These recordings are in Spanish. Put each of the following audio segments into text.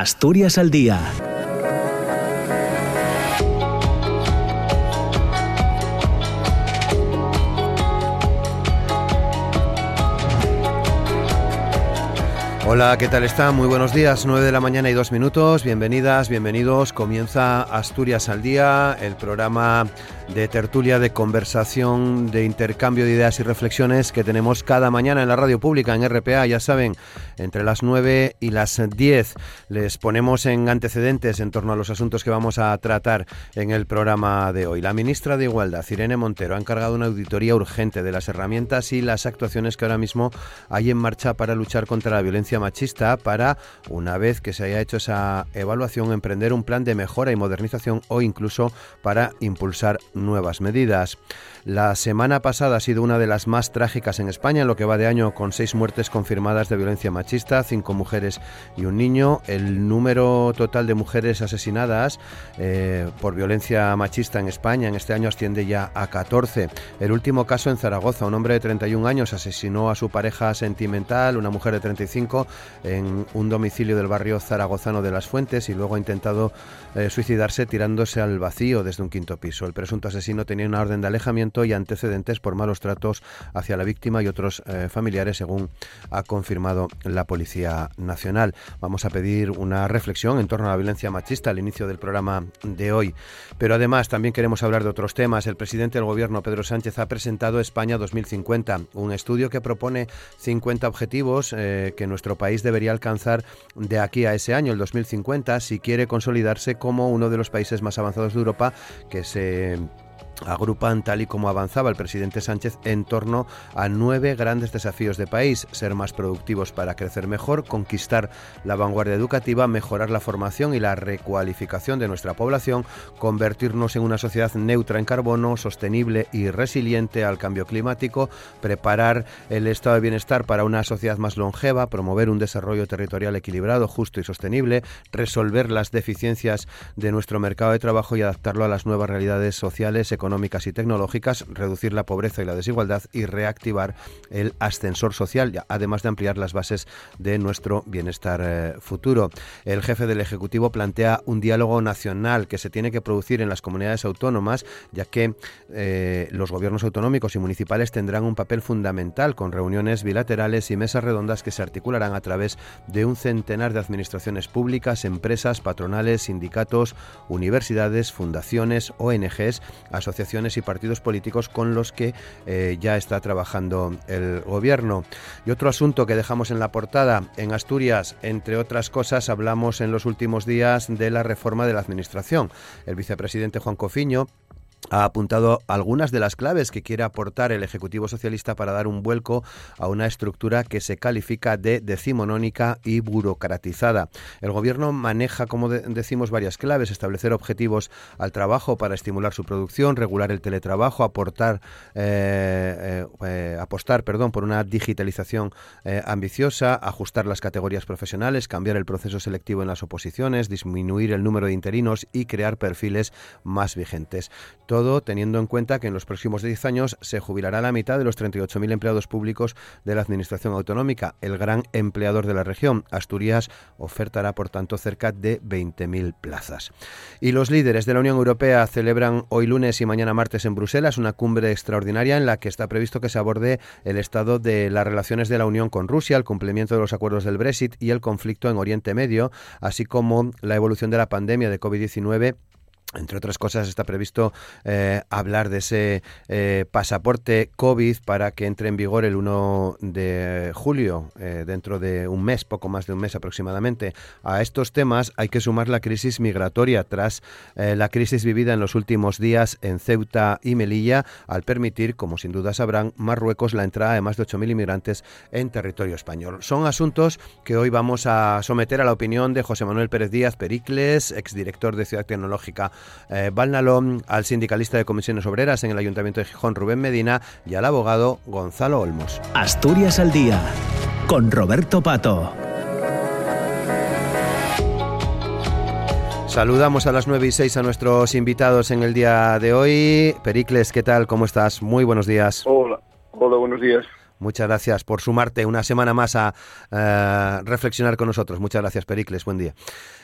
Asturias al Día. Hola, ¿qué tal está? Muy buenos días, 9 de la mañana y dos minutos. Bienvenidas, bienvenidos. Comienza Asturias al Día, el programa de tertulia, de conversación, de intercambio de ideas y reflexiones que tenemos cada mañana en la radio pública, en RPA, ya saben, entre las 9 y las 10. Les ponemos en antecedentes en torno a los asuntos que vamos a tratar en el programa de hoy. La ministra de Igualdad, Irene Montero, ha encargado una auditoría urgente de las herramientas y las actuaciones que ahora mismo hay en marcha para luchar contra la violencia machista, para, una vez que se haya hecho esa evaluación, emprender un plan de mejora y modernización o incluso para impulsar nuevas medidas. La semana pasada ha sido una de las más trágicas en España, en lo que va de año, con seis muertes confirmadas de violencia machista, cinco mujeres y un niño. El número total de mujeres asesinadas eh, por violencia machista en España en este año asciende ya a 14. El último caso en Zaragoza, un hombre de 31 años asesinó a su pareja sentimental, una mujer de 35, en un domicilio del barrio zaragozano de Las Fuentes y luego ha intentado eh, suicidarse tirándose al vacío desde un quinto piso. El presunto asesino tenía una orden de alejamiento y antecedentes por malos tratos hacia la víctima y otros eh, familiares, según ha confirmado la Policía Nacional. Vamos a pedir una reflexión en torno a la violencia machista al inicio del programa de hoy. Pero además también queremos hablar de otros temas. El presidente del Gobierno, Pedro Sánchez, ha presentado España 2050, un estudio que propone 50 objetivos eh, que nuestro país debería alcanzar de aquí a ese año, el 2050, si quiere consolidarse como uno de los países más avanzados de Europa que se agrupan, tal y como avanzaba el presidente Sánchez, en torno a nueve grandes desafíos de país. Ser más productivos para crecer mejor, conquistar la vanguardia educativa, mejorar la formación y la recualificación de nuestra población, convertirnos en una sociedad neutra en carbono, sostenible y resiliente al cambio climático, preparar el estado de bienestar para una sociedad más longeva, promover un desarrollo territorial equilibrado, justo y sostenible, resolver las deficiencias de nuestro mercado de trabajo y adaptarlo a las nuevas realidades sociales, económicas, económicas y tecnológicas, reducir la pobreza y la desigualdad y reactivar el ascensor social, además de ampliar las bases de nuestro bienestar eh, futuro. El jefe del Ejecutivo plantea un diálogo nacional que se tiene que producir en las comunidades autónomas, ya que eh, los gobiernos autonómicos y municipales tendrán un papel fundamental con reuniones bilaterales y mesas redondas que se articularán a través de un centenar de administraciones públicas, empresas, patronales, sindicatos, universidades, fundaciones, ONGs, asociaciones asociaciones y partidos políticos con los que eh, ya está trabajando el gobierno. Y otro asunto que dejamos en la portada, en Asturias, entre otras cosas, hablamos en los últimos días de la reforma de la Administración. El vicepresidente Juan Cofiño ha apuntado algunas de las claves que quiere aportar el Ejecutivo Socialista para dar un vuelco a una estructura que se califica de decimonónica y burocratizada. El Gobierno maneja, como decimos, varias claves, establecer objetivos al trabajo para estimular su producción, regular el teletrabajo, aportar, eh, eh, eh, apostar perdón, por una digitalización ambiciosa, ajustar las categorías profesionales, cambiar el proceso selectivo en las oposiciones, disminuir el número de interinos y crear perfiles más vigentes. Teniendo en cuenta que en los próximos 10 años se jubilará la mitad de los 38.000 empleados públicos de la Administración Autonómica. El gran empleador de la región, Asturias, ofertará por tanto cerca de 20.000 plazas. Y los líderes de la Unión Europea celebran hoy lunes y mañana martes en Bruselas una cumbre extraordinaria en la que está previsto que se aborde el estado de las relaciones de la Unión con Rusia, el cumplimiento de los acuerdos del Brexit y el conflicto en Oriente Medio, así como la evolución de la pandemia de COVID-19 entre otras cosas, está previsto eh, hablar de ese eh, pasaporte COVID para que entre en vigor el 1 de julio, eh, dentro de un mes, poco más de un mes aproximadamente. A estos temas hay que sumar la crisis migratoria tras la crisis vivida en los últimos días en Ceuta y Melilla, al permitir, como sin duda sabrán, Marruecos la entrada de más de 8.000 inmigrantes en territorio español. Son asuntos que hoy vamos a someter a la opinión de José Manuel Pérez Díaz Pericles, exdirector de Ciudad Tecnológica eh, al sindicalista de comisiones obreras en el Ayuntamiento de Gijón, Rubén Medina, y al abogado Gonzalo Olmos. Asturias al Día, con Roberto Pato. Saludamos a las 9 y 6 a nuestros invitados en el día de hoy. Pericles, ¿qué tal? ¿Cómo estás? Muy buenos días. Hola, hola, buenos días. Muchas gracias por sumarte una semana más a eh, reflexionar con nosotros. Muchas gracias, Pericles. Buen día.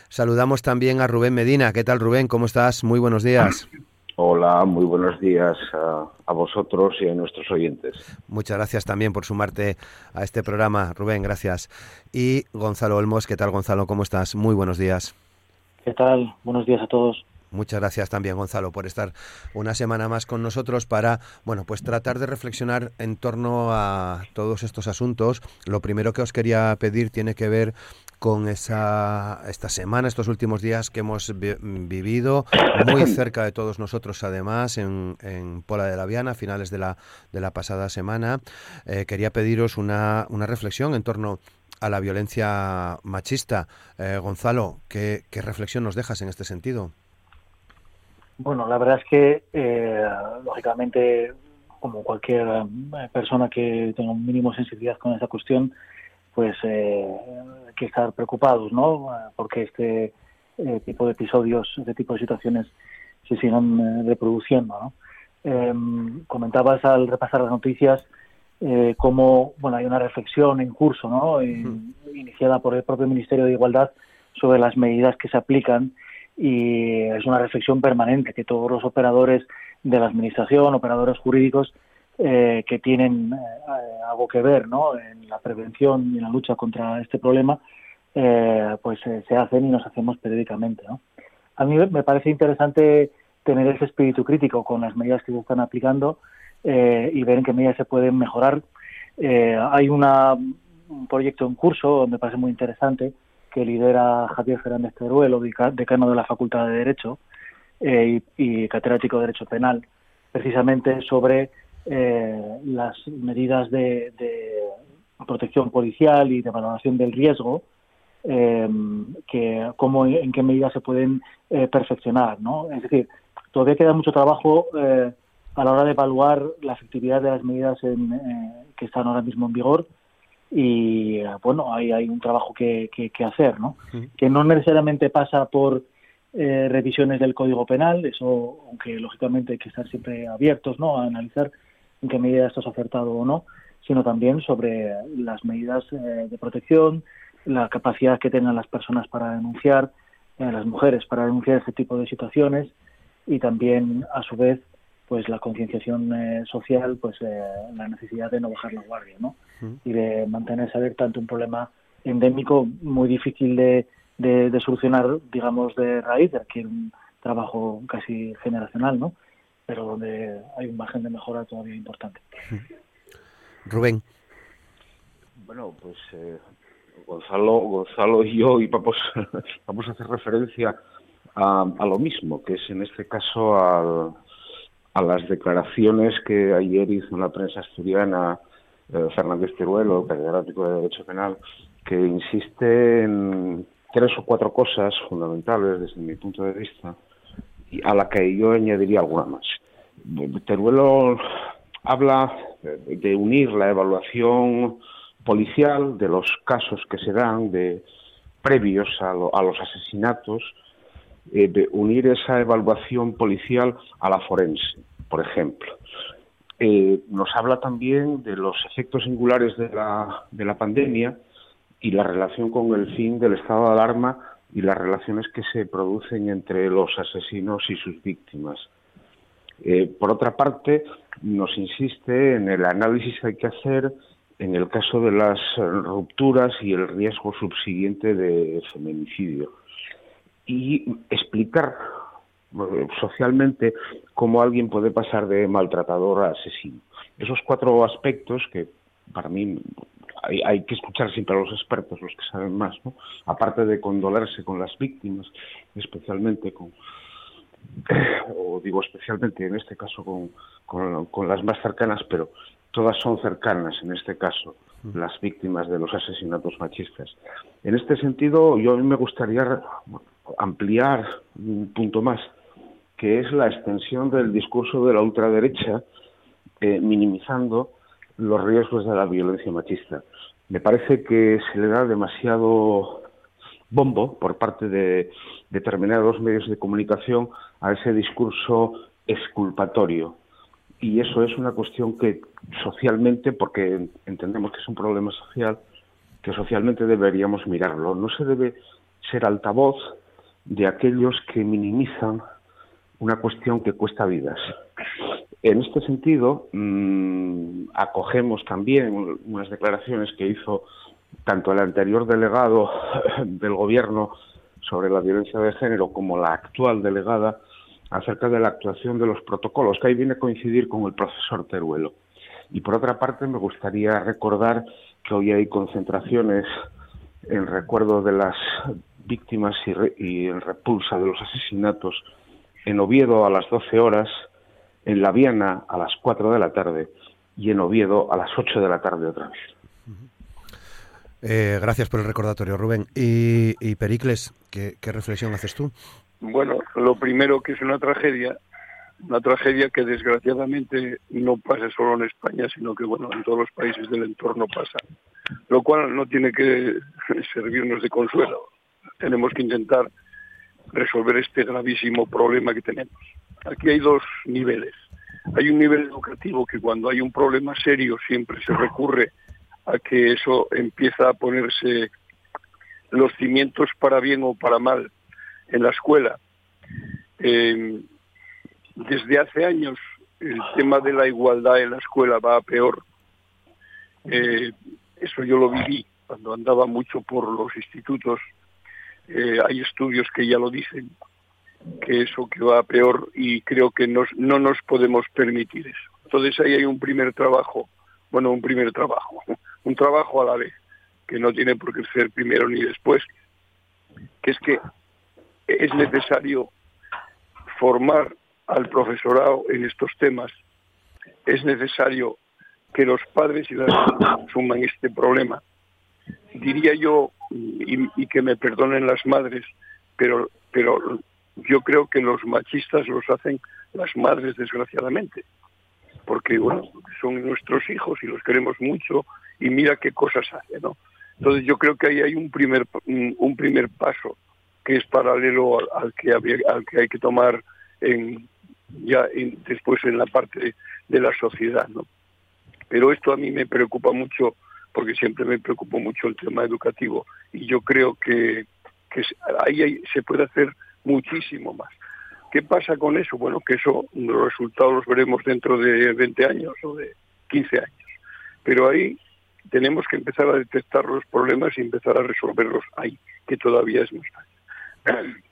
Saludamos también a Rubén Medina. ¿Qué tal, Rubén? ¿Cómo estás? Muy buenos días. Hola, muy buenos días a, vosotros y a nuestros oyentes. Muchas gracias también por sumarte a este programa, Rubén, gracias. Y Gonzalo Olmos, ¿qué tal Gonzalo? ¿Cómo estás? Muy buenos días. ¿Qué tal? Buenos días a todos. Muchas gracias también, Gonzalo, por estar una semana más con nosotros para, bueno, pues tratar de reflexionar en torno a todos estos asuntos. Lo primero que os quería pedir tiene que ver con esa esta semana, estos últimos días que hemos vivido muy cerca de todos nosotros, además en, en, Pola de la Viana, a finales de la, de la pasada semana. Eh, quería pediros una, una reflexión en torno a la violencia machista. Eh, Gonzalo, ¿qué, ¿qué reflexión nos dejas en este sentido? Bueno, la verdad es que, eh, lógicamente, como cualquier eh, persona que tenga un mínimo sensibilidad con esa cuestión, pues eh, hay que estar preocupados, ¿no? Porque este tipo de episodios, este tipo de situaciones se sigan reproduciendo, ¿no? Em, comentabas al repasar las noticias eh, cómo bueno hay una reflexión en curso, ¿no? Iniciada por el propio Ministerio de Igualdad sobre las medidas que se aplican y es una reflexión permanente que todos los operadores de la administración, operadores jurídicos eh, que tienen eh, algo que ver ¿no? en la prevención y en la lucha contra este problema, eh, pues se hacen y nos hacemos periódicamente. ¿no? A mí me parece interesante tener ese espíritu crítico con las medidas que se están aplicando y ver en qué medidas se pueden mejorar. hay una, un proyecto en curso, me parece muy interesante, que lidera Javier Fernández Teruelo, decano de la Facultad de Derecho eh, y, catedrático de Derecho Penal, precisamente sobre eh, las medidas de, protección policial y de valoración del riesgo, eh, que cómo en qué medidas se pueden perfeccionar, ¿no? Es decir, todavía queda mucho trabajo a la hora de evaluar la efectividad de las medidas que están ahora mismo en vigor y bueno, hay, hay un trabajo que, que, hacer, ¿no? Que no necesariamente pasa por eh, revisiones del Código Penal, eso, aunque lógicamente hay que estar siempre abiertos, ¿no? A analizar en qué medida esto es acertado o no, sino también sobre las medidas eh, de protección, la capacidad que tengan las personas para denunciar, eh, las mujeres para denunciar este tipo de situaciones y también, a su vez, pues la concienciación social, pues la necesidad de no bajar la guardia, ¿no? Y de mantenerse abierta ante un problema endémico muy difícil de, de, solucionar, digamos, de raíz, de aquí un trabajo casi generacional, ¿no? Pero donde hay un margen de mejora todavía importante. Rubén. Bueno, pues eh, Gonzalo, Gonzalo y yo y vamos, vamos a hacer referencia a, a, lo mismo, que es en este caso a, a las declaraciones que ayer hizo en la prensa asturiana Fernández Teruelo, catedrático de Derecho Penal, que insiste en tres o cuatro cosas fundamentales desde mi punto de vista, y a la que yo añadiría alguna más. Teruelo habla de unir la evaluación policial de los casos que se dan de previos a, los asesinatos, eh, de unir esa evaluación policial a la forense, por ejemplo. Eh, nos habla también de los efectos singulares de la, de la pandemia y la relación con el fin del estado de alarma y las relaciones que se producen entre los asesinos y sus víctimas. Eh, por otra parte, nos insiste en el análisis que hay que hacer en el caso de las rupturas y el riesgo subsiguiente de feminicidio y explicar socialmente cómo alguien puede pasar de maltratador a asesino. Esos cuatro aspectos que para mí hay, que escuchar siempre a los expertos, los que saben más, ¿no? aparte de condolerse con las víctimas, especialmente con, o digo especialmente en este caso con, con, las más cercanas, pero todas son cercanas en este caso, mm. las víctimas de los asesinatos machistas. En este sentido, yo a mí me gustaría ampliar un punto más que es la extensión del discurso de la ultraderecha, eh, minimizando los riesgos de la violencia machista. Me parece que se le da demasiado bombo por parte de determinados medios de comunicación a ese discurso exculpatorio y eso es una cuestión que socialmente, porque entendemos que es un problema social, que socialmente deberíamos mirarlo. No se debe ser altavoz de aquellos que minimizan una cuestión que cuesta vidas. En este sentido, mmm, acogemos también unas declaraciones que hizo tanto el anterior delegado del Gobierno sobre la violencia de género como la actual delegada acerca de la actuación de los protocolos, que ahí viene a coincidir con el profesor Teruelo. Y por otra parte, me gustaría recordar que hoy hay concentraciones en recuerdo de las víctimas y en repulsa de los asesinatos en Oviedo a las 12 horas, en La Viana a las 4 de la tarde y en Oviedo a las 8 de la tarde otra vez. Eh, gracias por el recordatorio, Rubén. Y, y Pericles, ¿qué, ¿qué, reflexión haces tú? Bueno, lo primero que es una tragedia, una tragedia que desgraciadamente no pasa solo en España, sino que bueno, en todos los países del entorno pasa, lo cual no tiene que servirnos de consuelo. Tenemos que intentar resolver este gravísimo problema que tenemos. Aquí hay dos niveles. Hay un nivel educativo que cuando hay un problema serio siempre se recurre a que eso empieza a ponerse los cimientos para bien o para mal en la escuela. Eh, desde hace años el tema de la igualdad en la escuela va a peor. Eh, eso yo lo viví cuando andaba mucho por los institutos. Eh, hay estudios que ya lo dicen, que eso que va a peor y creo que nos, no nos podemos permitir eso. Entonces ahí hay un primer trabajo, bueno, un primer trabajo, un trabajo a la vez, que no tiene por qué ser primero ni después, que es que es necesario formar al profesorado en estos temas, es necesario que los padres y las suman este problema. Diría yo, y, y, que me perdonen las madres, pero, pero yo creo que los machistas los hacen las madres, desgraciadamente, porque bueno, son nuestros hijos y los queremos mucho y mira qué cosas hace, ¿no? Entonces yo creo que ahí hay un primer un primer paso que es paralelo al, que había, al que hay que tomar en ya en, después en la parte de, de la sociedad, ¿no? Pero esto a mí me preocupa mucho porque siempre me preocupó mucho el tema educativo y yo creo que, ahí se puede hacer muchísimo más. ¿Qué pasa con eso? Bueno, que eso, los resultados los veremos dentro de 20 años o de 15 años. Pero ahí tenemos que empezar a detectar los problemas y empezar a resolverlos ahí, que todavía es más fácil.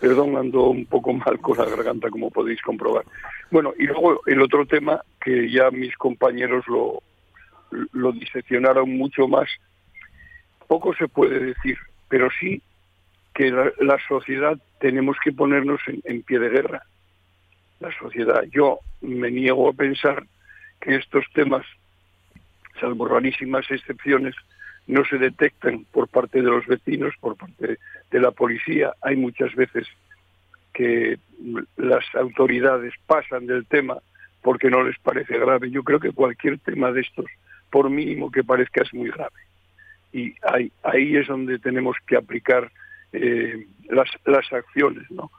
Perdón, ando un poco mal con la garganta, como podéis comprobar. Bueno, y luego el otro tema, que ya mis compañeros lo, lo diseccionaron mucho más, poco se puede decir, pero sí que la, la sociedad tenemos que ponernos en, en, pie de guerra. La sociedad, yo me niego a pensar que estos temas, salvo rarísimas excepciones, no se detectan por parte de los vecinos, por parte de la policía. Hay muchas veces que las autoridades pasan del tema porque no les parece grave. Yo creo que cualquier tema de estos, por mínimo que parezca, es muy grave. Y ahí, ahí es donde tenemos que aplicar eh, las, acciones, ¿no?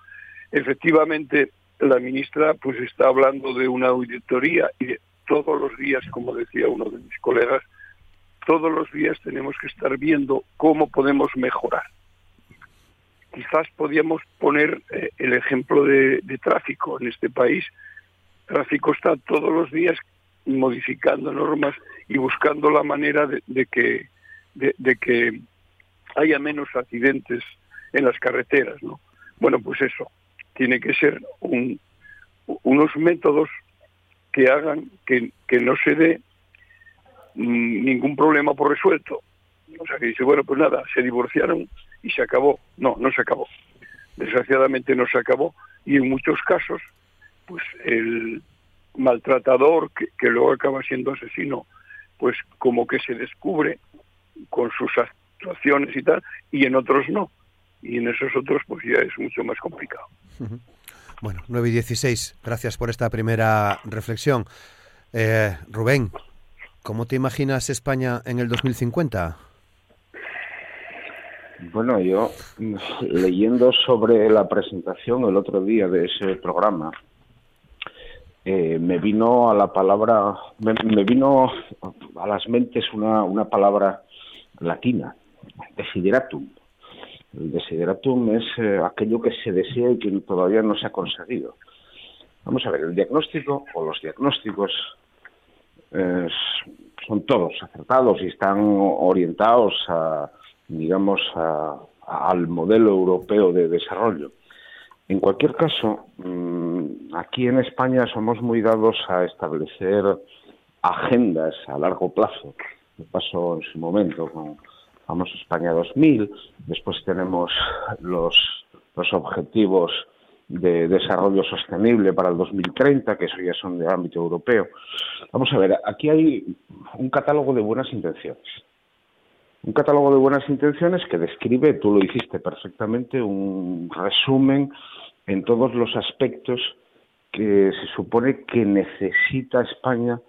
Efectivamente, la ministra pues está hablando de una auditoría y de todos los días, como decía uno de mis colegas, todos los días tenemos que estar viendo cómo podemos mejorar. Quizás podíamos poner eh, el ejemplo de tráfico en este país. Tráfico está todos los días modificando normas y buscando la manera de, de que de, que haya menos accidentes en las carreteras, ¿no? Bueno, pues eso tiene que ser un, unos métodos que hagan que, que no se dé ningún problema por resuelto. O sea, que dice, bueno, pues nada, se divorciaron y se acabó. No, no se acabó. Desgraciadamente no se acabó. Y en muchos casos, pues el maltratador, que, que luego acaba siendo asesino, pues como que se descubre con sus actuaciones y tal, y en otros no. Y en esos otros, pues ya es mucho más complicado. Bueno, 9 y 16, gracias por esta primera reflexión. Eh, Rubén, ¿Cómo te imaginas España en el 2050? Bueno, yo leyendo sobre la presentación el otro día de ese programa, eh, me vino a la palabra, me, vino a las mentes una, una palabra latina, desideratum. El desideratum es eh, aquello que se desea y que todavía no se ha conseguido. Vamos a ver, el diagnóstico o los diagnósticos son todos acertados y están orientados a, digamos, al modelo europeo de desarrollo. En cualquier caso, mm, aquí en España somos muy dados a establecer agendas a largo plazo. Me pasó en su momento con famoso España 2000, después tenemos los, los objetivos de desarrollo sostenible para el 2030, que eso ya son de ámbito europeo. Vamos a ver, aquí hay un catálogo de buenas intenciones. Un catálogo de buenas intenciones que describe, tú lo hiciste perfectamente, un resumen en todos los aspectos que se supone que necesita España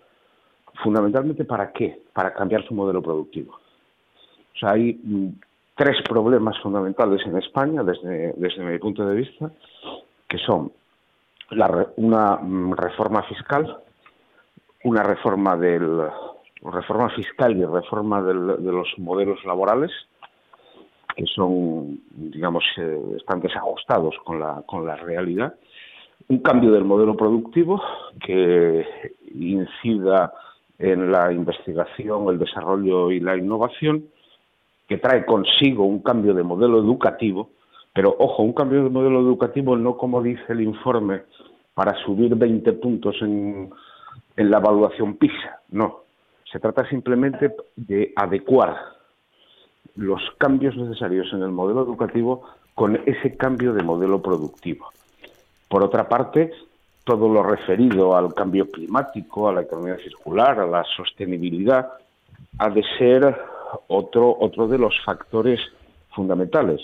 fundamentalmente para qué? Para cambiar su modelo productivo. O sea, hay mm, tres problemas fundamentales en España desde, desde mi punto de vista, que son una mm, reforma fiscal, una reforma del reforma fiscal y reforma de los modelos laborales, que son, digamos, eh, están desajustados con la, con la realidad. Un cambio del modelo productivo que incida en la investigación, el desarrollo y la innovación, que trae consigo un cambio de modelo educativo, pero ojo, un cambio de modelo educativo no como dice el informe para subir 20 puntos en, en la evaluación PISA, no. Se trata simplemente de adecuar los cambios necesarios en el modelo educativo con ese cambio de modelo productivo. Por otra parte, todo lo referido al cambio climático, a la economía circular, a la sostenibilidad, ha de ser otro, otro de los factores fundamentales,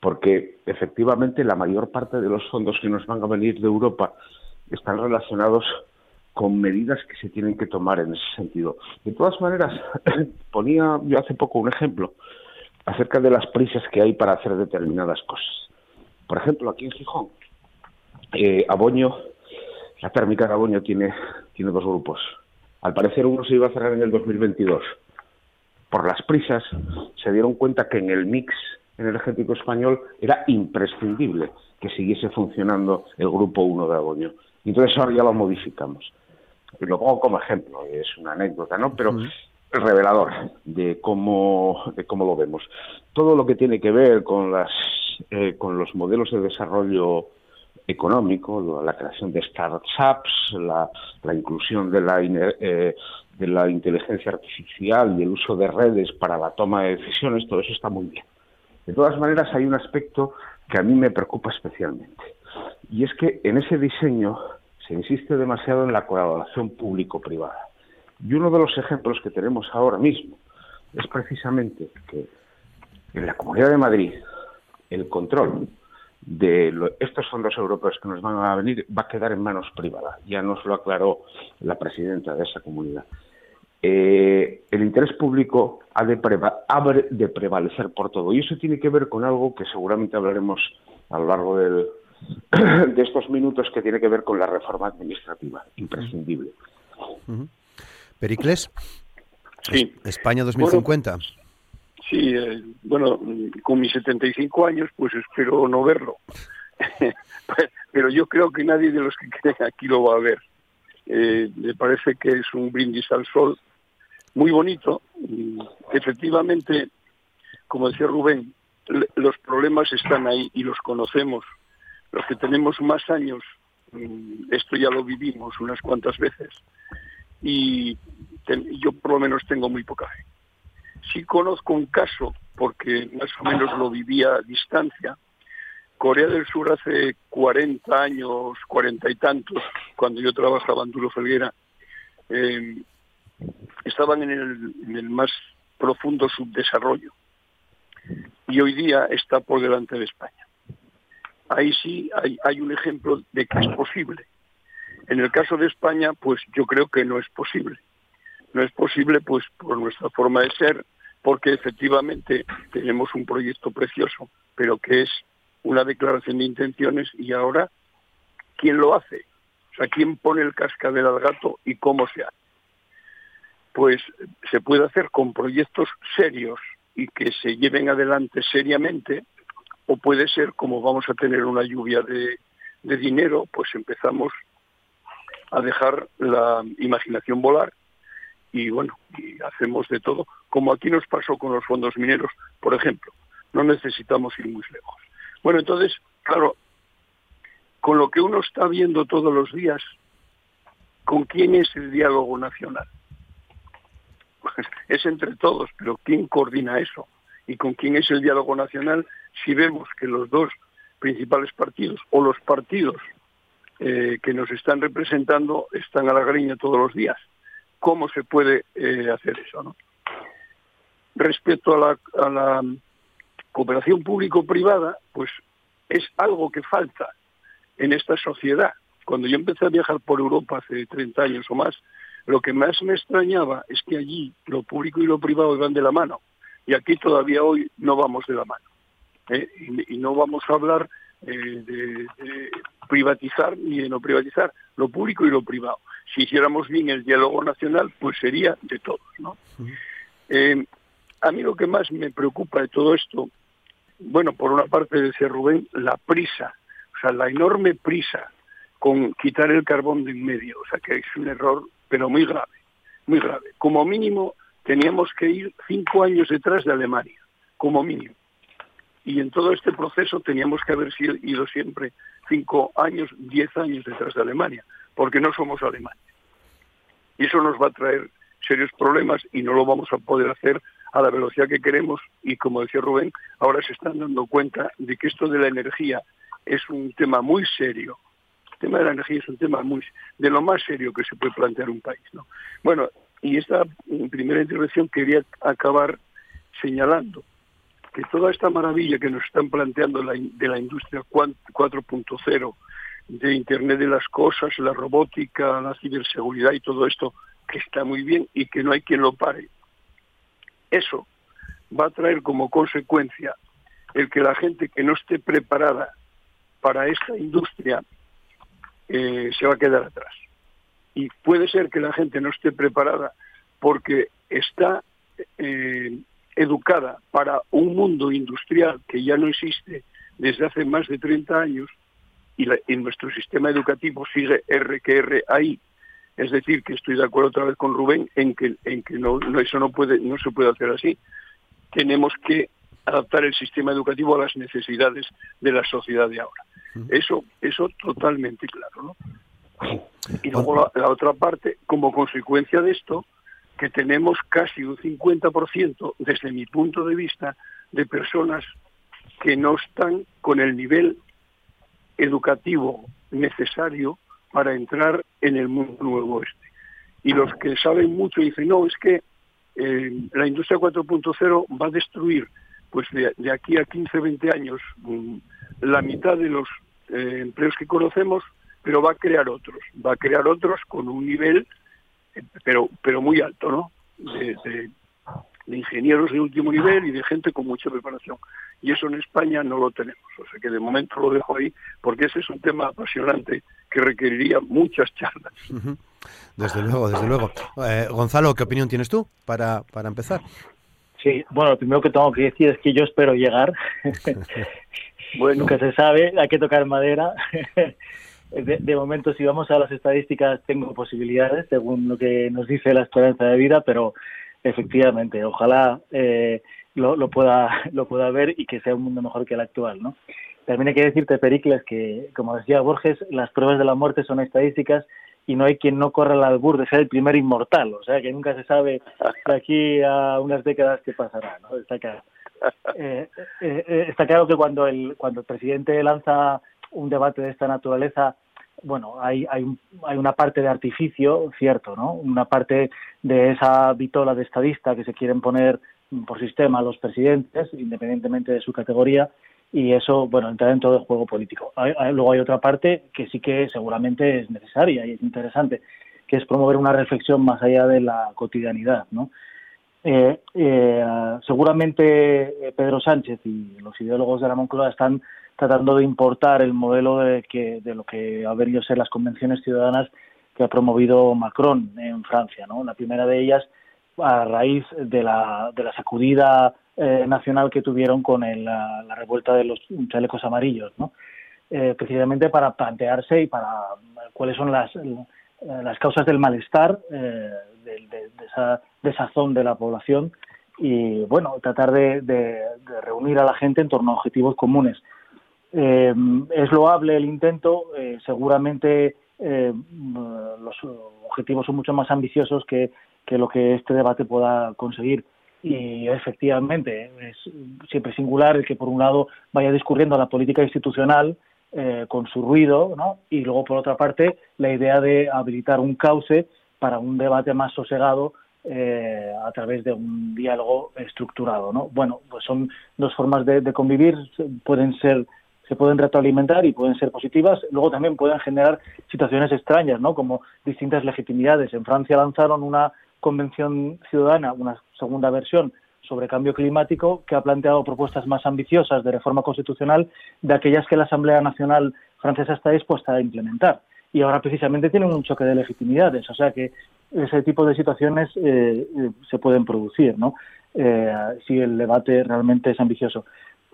porque efectivamente la mayor parte de los fondos que nos van a venir de Europa están relacionados con medidas que se tienen que tomar en ese sentido. De todas maneras, ponía yo hace poco un ejemplo acerca de las prisas que hay para hacer determinadas cosas. Por ejemplo, aquí en Gijón, eh, la térmica de Aboño tiene, tiene dos grupos. Al parecer uno se iba a cerrar en el 2022. Por las prisas se dieron cuenta que en el mix energético español era imprescindible que siguiese funcionando el grupo 1 de Aboño. Entonces ahora ya lo modificamos lo pongo como ejemplo, es una anécdota, ¿no? Pero revelador de cómo, de cómo lo vemos. Todo lo que tiene que ver con, las, eh, con los modelos de desarrollo económico, la creación de startups, la, la inclusión de la, eh, de la inteligencia artificial y el uso de redes para la toma de decisiones, todo eso está muy bien. De todas maneras, hay un aspecto que a mí me preocupa especialmente. Y es que en ese diseño se insiste demasiado en la colaboración público-privada. Y uno de los ejemplos que tenemos ahora mismo es precisamente que en la Comunidad de Madrid el control de estos fondos europeos que nos van a venir va a quedar en manos privadas. Ya nos lo aclaró la presidenta de esa comunidad. Eh, el interés público ha de, de prevalecer por todo. Y eso tiene que ver con algo que seguramente hablaremos a lo largo del, de estos minutos que tiene que ver con la reforma administrativa, imprescindible. Pericles. Sí. España 2050. sí, eh, bueno, con mis 75 años, pues espero no verlo. Pero yo creo que nadie de los que creen aquí lo va a ver. Eh, me parece que es un brindis al sol muy bonito. efectivamente, como decía Rubén, los problemas están ahí y los conocemos los que tenemos más años, mm, esto ya lo vivimos unas cuantas veces y yo por lo menos tengo muy poca fe. Sí conozco un caso, porque más o menos lo vivía a distancia. Corea del Sur hace 40 años, 40 y tantos, cuando yo trabajaba en Duro Felguera, eh, estaban en el más profundo subdesarrollo. Y hoy día está por delante de España ahí sí hay, un ejemplo de que es posible. En el caso de España, pues yo creo que no es posible. No es posible, pues, por nuestra forma de ser, porque efectivamente tenemos un proyecto precioso, pero que es una declaración de intenciones y ahora, ¿quién lo hace? O sea, ¿quién pone el cascabel al gato y cómo se hace? Pues se puede hacer con proyectos serios y que se lleven adelante seriamente, o puede ser como vamos a tener una lluvia de, dinero, pues empezamos a dejar la imaginación volar y bueno, hacemos de todo, como aquí nos pasó con los fondos mineros, por ejemplo, no necesitamos ir muy lejos. Bueno, entonces, claro, con lo que uno está viendo todos los días, ¿con quién es el diálogo nacional? Es entre todos, pero ¿quién coordina eso? ¿Y con quién es el diálogo nacional si vemos que los dos principales partidos o los partidos eh, que nos están representando están a la greña todos los días? ¿Cómo se puede eh, hacer eso? ¿no? Respecto a la, a la cooperación público-privada, pues es algo que falta en esta sociedad. Cuando yo empecé a viajar por Europa hace 30 años o más, lo que más me extrañaba es que allí lo público y lo privado iban de la mano. Y aquí todavía hoy no vamos de la mano. ¿Eh? Y, no vamos a hablar eh, de, privatizar ni de no privatizar, lo público y lo privado. Si hiciéramos bien el diálogo nacional, pues sería de todos. ¿no? Eh, a mí lo que más me preocupa de todo esto, bueno, por una parte decía Rubén, la prisa o sea, la enorme prisa con quitar el carbón de en medio, o sea, que es un error, pero muy grave, muy grave. Como mínimo, teníamos que ir cinco años detrás de Alemania, como mínimo. Y en todo este proceso teníamos que haber ido siempre cinco años, diez años detrás de Alemania, porque no somos Alemania. Y eso nos va a traer serios problemas y no lo vamos a poder hacer a la velocidad que queremos y como decía Rubén, ahora se están dando cuenta de que esto de la energía es un tema muy serio. El tema de la energía es un tema muy de lo más serio que se puede plantear un país. ¿no? Bueno, y esta primera intervención quería acabar señalando que toda esta maravilla que nos están planteando de la industria 4.0, de Internet de las Cosas, la robótica, la ciberseguridad y todo esto, que está muy bien y que no hay quien lo pare. Eso va a traer como consecuencia el que la gente que no esté preparada para esta industria eh, se va a quedar atrás. Y puede ser que la gente no esté preparada porque está eh, educada para un mundo industrial que ya no existe desde hace más de 30 años y, nuestro sistema educativo sigue R que R ahí. Es decir, que estoy de acuerdo otra vez con Rubén en que, en que no, no, eso no, puede, no se puede hacer así. Tenemos que adaptar el sistema educativo a las necesidades de la sociedad de ahora. Eso, eso totalmente claro, ¿no? Y luego la, otra parte, como consecuencia de esto, que tenemos casi un 50%, desde mi punto de vista, de personas que no están con el nivel educativo necesario para entrar en el mundo nuevo este. Y los que saben mucho dicen, no, es que eh, la industria 4.0 va a destruir, pues de, aquí a 15, 20 años, mm, la mitad de los eh, empleos que conocemos, pero va a crear otros, va a crear otros con un nivel, pero, pero muy alto, ¿no? De, de, ingenieros de último nivel y de gente con mucha preparación. Y eso en España no lo tenemos. O sea que de momento lo dejo ahí, porque ese es un tema apasionante que requeriría muchas charlas. Desde luego, desde luego. Eh, Gonzalo, ¿qué opinión tienes tú para, para empezar? Sí, bueno, lo primero que tengo que decir es que yo espero llegar. Bueno, nunca se sabe, hay que tocar madera. De, momento, si vamos a las estadísticas, tengo posibilidades, según lo que nos dice la esperanza de vida, pero efectivamente, ojalá eh, lo, pueda, lo pueda ver y que sea un mundo mejor que el actual. ¿no? También hay que decirte, Pericles, que, como decía Borges, las pruebas de la muerte son estadísticas y no hay quien no corra el albur de ser el primer inmortal. O sea, que nunca se sabe de aquí a unas décadas qué pasará. ¿no? Está claro. Eh, eh, eh, está claro que cuando el, cuando el presidente lanza un debate de esta naturaleza, bueno, hay, hay, hay una parte de artificio, cierto, ¿no? Una parte de esa vitola de estadista que se quieren poner por sistema los presidentes, independientemente de su categoría, y eso, bueno, entra dentro del juego político. luego hay otra parte que sí que seguramente es necesaria y es interesante, que es promover una reflexión más allá de la cotidianidad, ¿no? Eh, eh, seguramente Pedro Sánchez y los ideólogos de la Moncloa están tratando de importar el modelo de, que, de lo que ha venido a ser las convenciones ciudadanas que ha promovido Macron en Francia. ¿no? La primera de ellas a raíz de la, de la sacudida eh, nacional que tuvieron con la, revuelta de los chalecos amarillos, ¿no? Eh, precisamente para plantearse y para cuáles son las, las causas del malestar eh, de, esa desazón de la población y bueno tratar de, reunir a la gente en torno a objetivos comunes. es loable el intento, seguramente los objetivos son mucho más ambiciosos que, que lo que este debate pueda conseguir y efectivamente es siempre singular el que por un lado vaya discurriendo la política institucional eh, con su ruido ¿no? y luego por otra parte la idea de habilitar un cauce para un debate más sosegado eh, a través de un diálogo estructurado ¿no? bueno pues son dos formas de, convivir pueden ser se pueden retroalimentar y pueden ser positivas. Luego también pueden generar situaciones extrañas, ¿no? Como distintas legitimidades. En Francia lanzaron una convención ciudadana, una segunda versión sobre cambio climático, que ha planteado propuestas más ambiciosas de reforma constitucional de aquellas que la Asamblea Nacional francesa está dispuesta a implementar. Y ahora precisamente tienen un choque de legitimidades, o sea que ese tipo de situaciones eh, eh, se pueden producir, ¿no? Eh, si el debate realmente es ambicioso.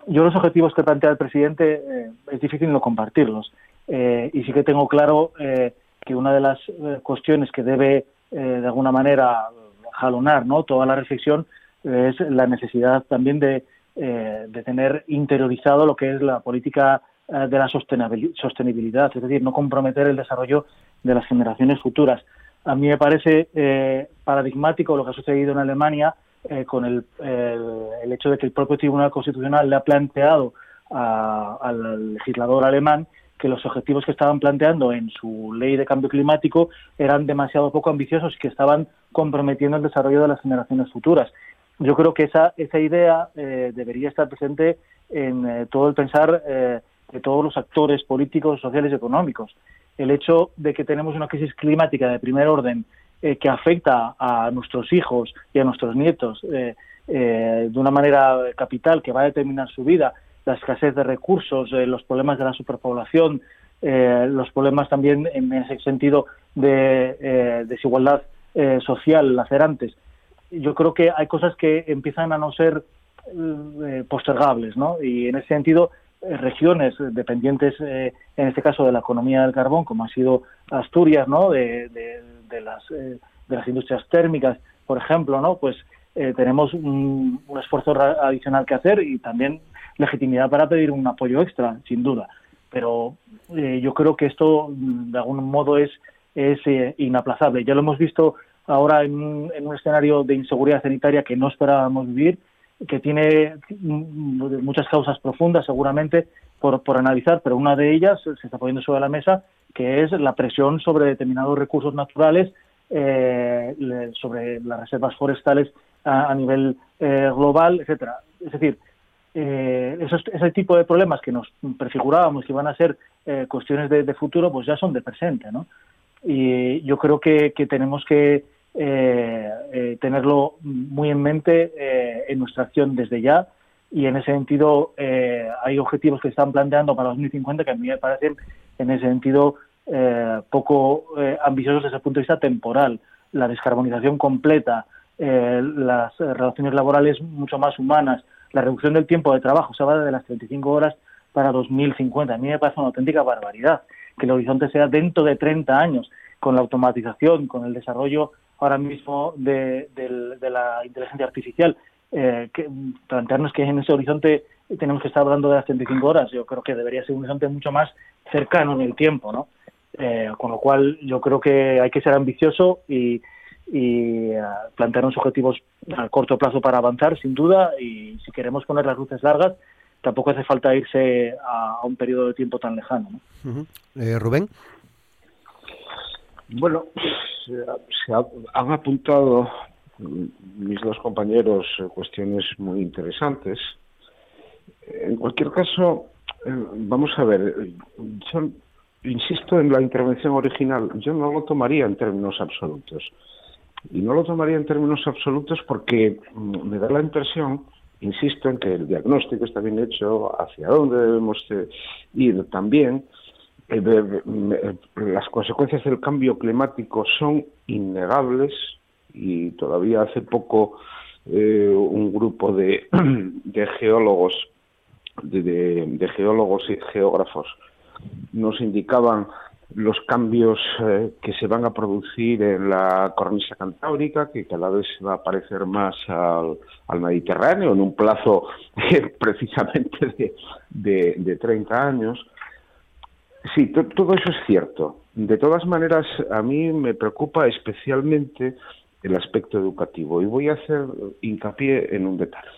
Yo los objetivos que plantea el presidente es difícil no compartirlos y sí que tengo claro que una de las cuestiones que debe eh, de alguna manera jalonar ¿no? toda la reflexión es la necesidad también de, eh, de tener interiorizado lo que es la política eh, de la sostenibilidad, es decir, no comprometer el desarrollo de las generaciones futuras. A mí me parece paradigmático lo que ha sucedido en Alemania con el, el, hecho de que el propio Tribunal Constitucional le ha planteado al legislador alemán que los objetivos que estaban planteando en su ley de cambio climático eran demasiado poco ambiciosos y que estaban comprometiendo el desarrollo de las generaciones futuras. Yo creo que esa, esa idea eh, debería estar presente en eh, todo el pensar eh, de todos los actores políticos, sociales y económicos. El hecho de que tenemos una crisis climática de primer orden que afecta a nuestros hijos y a nuestros nietos de una manera capital que va a determinar su vida la escasez de recursos, eh, los problemas de la superpoblación, eh, los problemas también en ese sentido de eh, desigualdad social lacerantes. Yo creo que hay cosas que empiezan a no ser postergables, ¿no? Y en ese sentido, regiones dependientes, en este caso de la economía del carbón, como ha sido Asturias, ¿no? De, las, de las industrias térmicas, por ejemplo, ¿no? Pues tenemos un, esfuerzo adicional que hacer y también legitimidad para pedir un apoyo extra, sin duda. Pero eh, yo creo que esto, mm, de algún modo, es, es eh, inaplazable. Ya lo hemos visto ahora en un, en un escenario de inseguridad sanitaria que no esperábamos vivir, que tiene muchas causas profundas, seguramente, por, por analizar, pero una de ellas se está poniendo sobre la mesa, que es la presión sobre determinados recursos naturales, eh, sobre las reservas forestales a, nivel global, etcétera. Es decir, eh, esos, ese tipo de problemas que nos prefigurábamos que iban a ser eh, cuestiones de, futuro, pues ya son de presente, ¿no? Y yo creo que, tenemos que eh, eh, tenerlo muy en mente en nuestra acción desde ya y en ese sentido hay objetivos que están planteando para 2050 que a mí me parecen en ese sentido poco ambiciosos desde el punto de vista temporal. La descarbonización completa, las relaciones laborales mucho más humanas, la reducción del tiempo de trabajo se va de las 35 horas para 2050. A mí me parece una auténtica barbaridad que el horizonte sea dentro de 30 años, con la automatización, con el desarrollo ahora mismo de, la inteligencia artificial. Eh, que, plantearnos que en ese horizonte tenemos que estar hablando de las 35 horas, yo creo que debería ser un horizonte mucho más cercano en el tiempo, ¿no? Eh, con lo cual yo creo que hay que ser ambicioso y, y uh, plantearnos objetivos a corto plazo para avanzar, sin duda, y si queremos poner las luces largas, tampoco hace falta irse a, un periodo de tiempo tan lejano. Eh, Rubén. Bueno, se, han apuntado mis dos compañeros cuestiones muy interesantes. En cualquier caso, eh, vamos a ver, yo insisto en la intervención original, yo no lo tomaría en términos absolutos Y no lo tomaría en términos absolutos porque mm, me da la impresión, insisto, en que el diagnóstico está bien hecho, hacia dónde debemos ir también. Eh, las consecuencias del cambio climático son innegables y todavía hace poco eh, un grupo de, geólogos, de, geólogos y geógrafos nos indicaban los cambios eh, que se van a producir en la cornisa cantábrica, que cada vez va a parecer más al, Mediterráneo en un plazo precisamente de, de, 30 años. Sí, todo eso es cierto. De todas maneras, a mí me preocupa especialmente el aspecto educativo y voy a hacer hincapié en un detalle.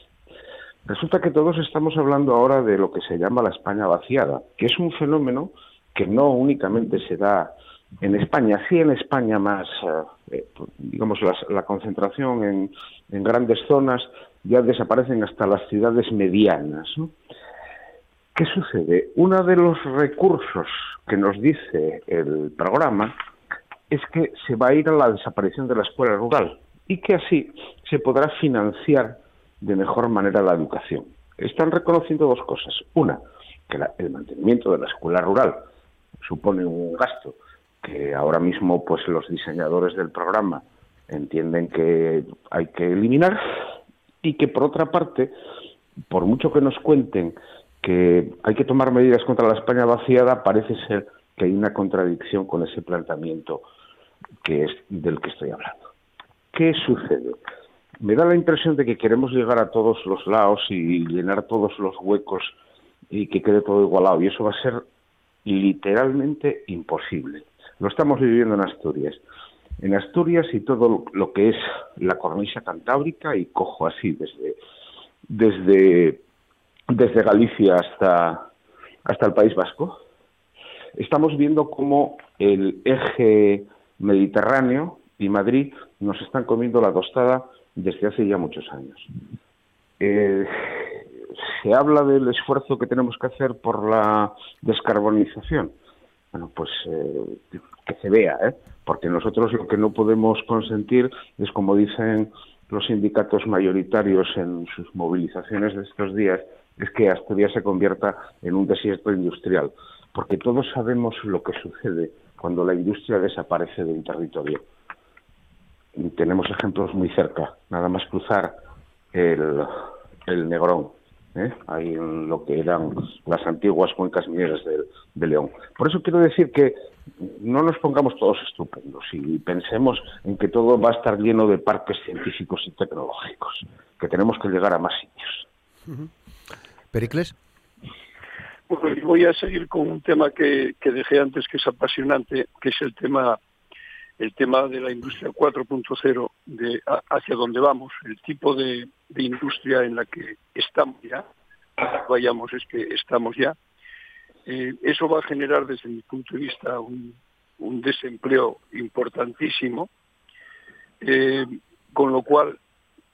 Resulta que todos estamos hablando ahora de lo que se llama la España vaciada, que es un fenómeno que no únicamente se da en España, sí en España más, eh, eh, digamos, la, concentración en, grandes zonas ya desaparecen hasta las ciudades medianas. ¿Qué sucede? Uno de los recursos que nos dice el programa es que se va a ir a la desaparición de la escuela rural y que así se podrá financiar de mejor manera la educación. Están reconociendo dos cosas. Una, que el mantenimiento de la escuela rural supone un gasto que ahora mismo pues los diseñadores del programa entienden que hay que eliminar y que por otra parte, por mucho que nos cuenten que hay que tomar medidas contra la España vaciada, parece ser que hay una contradicción con ese planteamiento que es del que estoy hablando. ¿Qué sucede? Me da la impresión de que queremos llegar a todos los lados y llenar todos los huecos y que quede todo igualado y eso va a ser literalmente imposible. Lo estamos viviendo en Asturias. En Asturias y todo lo que es la cornisa cantábrica, y cojo así desde, desde, desde Galicia hasta, hasta el País Vasco, estamos viendo cómo el eje mediterráneo y Madrid nos están comiendo la tostada desde hace ya muchos años. Eh, se habla del esfuerzo que tenemos que hacer por la descarbonización. Bueno, pues eh, que se vea, ¿eh? porque nosotros lo que no podemos consentir es, como dicen los sindicatos mayoritarios en sus movilizaciones de estos días, es que Asturias se convierta en un desierto industrial, porque todos sabemos lo que sucede cuando la industria desaparece de un territorio. Y tenemos ejemplos muy cerca, nada más cruzar el, el Negrón, ¿eh? ahí en lo que eran las antiguas cuencas mineras de, León. Por eso quiero decir que no nos pongamos todos estupendos y pensemos en que todo va a estar lleno de parques científicos y tecnológicos, que tenemos que llegar a más sitios. Pericles. Bueno, voy a seguir con un tema que, que dejé antes, que es apasionante, que es el tema el tema de la industria 4.0, de hacia dónde vamos, el tipo de, industria en la que estamos ya, vayamos es que estamos ya, eh, eso va a generar desde mi punto de vista un, desempleo importantísimo, eh, con lo cual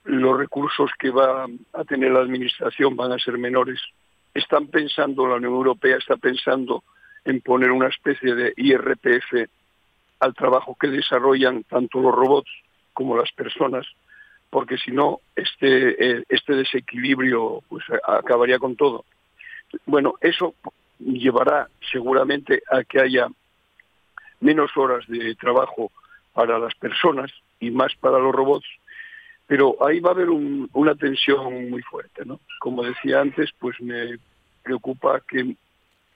los recursos que va a tener la administración van a ser menores. Están pensando, la Unión Europea está pensando en poner una especie de IRPF al trabajo que desarrollan tanto los robots como las personas, porque si no, este, eh, este desequilibrio pues, acabaría con todo. Bueno, eso llevará seguramente a que haya menos horas de trabajo para las personas y más para los robots, pero ahí va a haber una tensión muy fuerte. ¿no? Como decía antes, pues me preocupa que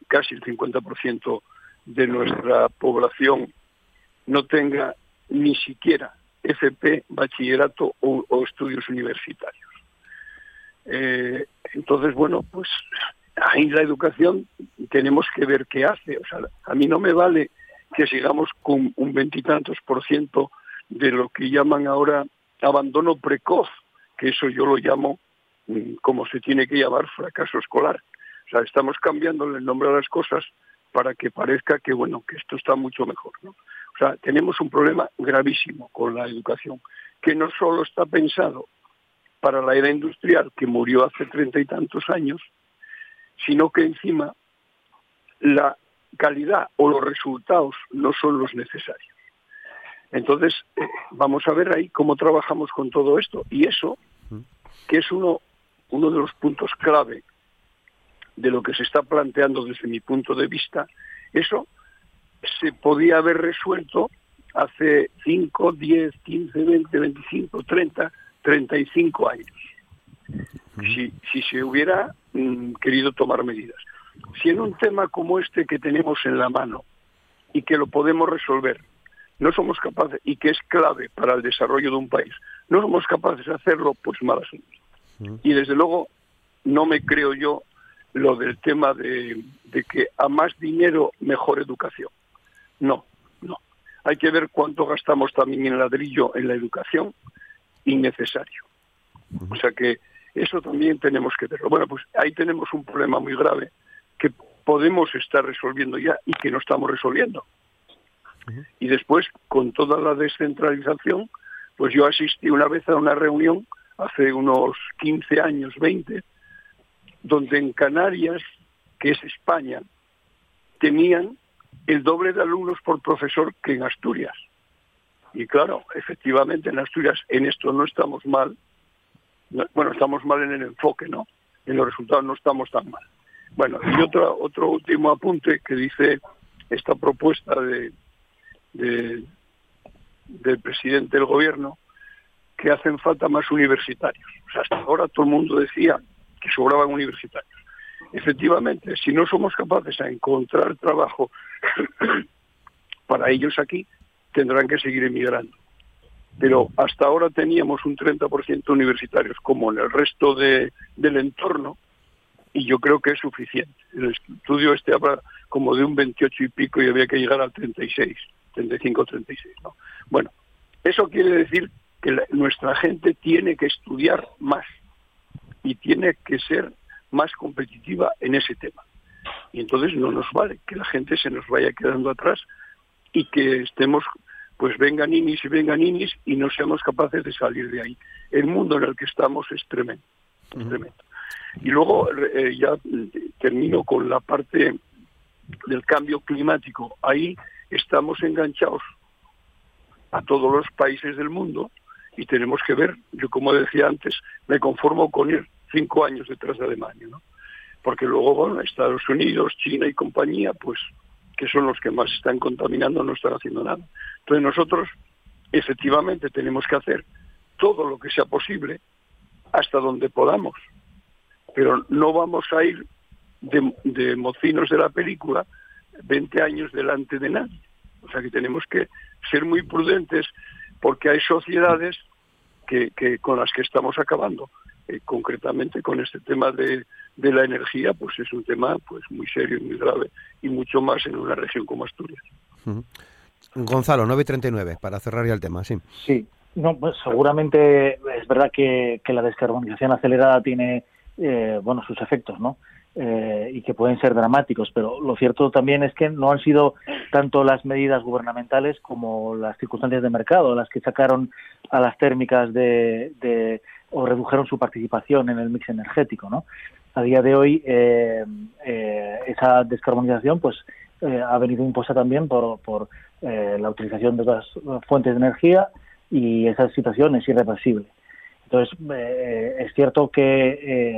casi el 50% de nuestra población no tenga ni siquiera FP, bachillerato o, estudios universitarios. Eh, entonces, bueno, pues ahí la educación tenemos que ver qué hace. O sea, a mí no me vale que sigamos con un veintitantos por ciento de lo que llaman ahora abandono precoz, que eso yo lo llamo mm, como se tiene que llamar fracaso escolar. O sea, estamos cambiándole el nombre a las cosas para que parezca que bueno, que esto está mucho mejor. O sea, tenemos un problema gravísimo con la educación, que no solo está pensado para la era industrial, que murió hace treinta y tantos años, sino que encima la calidad o los resultados no son los necesarios. Entonces, eh, vamos a ver ahí cómo trabajamos con todo esto. Y eso, que es uno, uno de los puntos clave de lo que se está planteando desde mi punto de vista, eso se podía haber resuelto hace 5, 10, 15, 20, 25, 30, 35 años. Si, si se hubiera mm, querido tomar medidas. Si en un tema como este que tenemos en la mano y que lo podemos resolver, no somos capaces, y que es clave para el desarrollo de un país, no somos capaces de hacerlo, pues mal asunto. Y desde luego no me creo yo lo del tema de, de que a más dinero, mejor educación. No, no. Hay que ver cuánto gastamos también en ladrillo en la educación, innecesario. O sea que eso también tenemos que verlo. Bueno, pues ahí tenemos un problema muy grave que podemos estar resolviendo ya y que no estamos resolviendo. Y después, con toda la descentralización, pues yo asistí una vez a una reunión hace unos 15 años, 20, donde en Canarias, que es España, tenían el doble de alumnos por profesor que en Asturias. Y claro, efectivamente en Asturias en esto no estamos mal. Bueno, estamos mal en el enfoque, ¿no? En los resultados no estamos tan mal. Bueno, y otro, otro último apunte que dice esta propuesta de, del presidente del gobierno, que hacen falta más universitarios. O sea, hasta ahora todo el mundo decía que sobraban universitarios. Efectivamente, si no somos capaces de encontrar trabajo para ellos aquí, tendrán que seguir emigrando. Pero hasta ahora teníamos un 30% universitarios, como en el resto de, del entorno, y yo creo que es suficiente. El estudio este habla como de un 28 y pico y había que llegar al 36, 35, 36. ¿no? Bueno, eso quiere decir que nuestra gente tiene que estudiar más y tiene que ser más competitiva en ese tema. Y entonces no nos vale que la gente se nos vaya quedando atrás y que estemos, pues vengan inis y vengan inis y no seamos capaces de salir de ahí. El mundo en el que estamos es tremendo, tremendo. Y luego eh, ya termino con la parte del cambio climático. Ahí estamos enganchados a todos los países del mundo y tenemos que ver, yo como decía antes, me conformo con ir cinco años detrás de Alemania, ¿no? Porque luego, bueno, Estados Unidos, China y compañía, pues, que son los que más están contaminando, no están haciendo nada. Entonces nosotros, efectivamente, tenemos que hacer todo lo que sea posible hasta donde podamos, pero no vamos a ir de, de mocinos de la película 20 años delante de nadie. O sea que tenemos que ser muy prudentes porque hay sociedades que, que con las que estamos acabando. Eh, concretamente con este tema de, de, la energía, pues es un tema pues muy serio y muy grave y mucho más en una región como Asturias. Gonzalo, 9.39, para cerrar ya el tema, sí. Sí, no, pues seguramente es verdad que, que la descarbonización acelerada tiene eh, bueno sus efectos, ¿no? Eh, y que pueden ser dramáticos, pero lo cierto también es que no han sido tanto las medidas gubernamentales como las circunstancias de mercado las que sacaron a las térmicas de, de o redujeron su participación en el mix energético, ¿no? A día de hoy eh, eh, esa descarbonización pues eh, ha venido impuesta también por, por eh, la utilización de otras fuentes de energía y esa situación es irreversible. Entonces, eh, es cierto que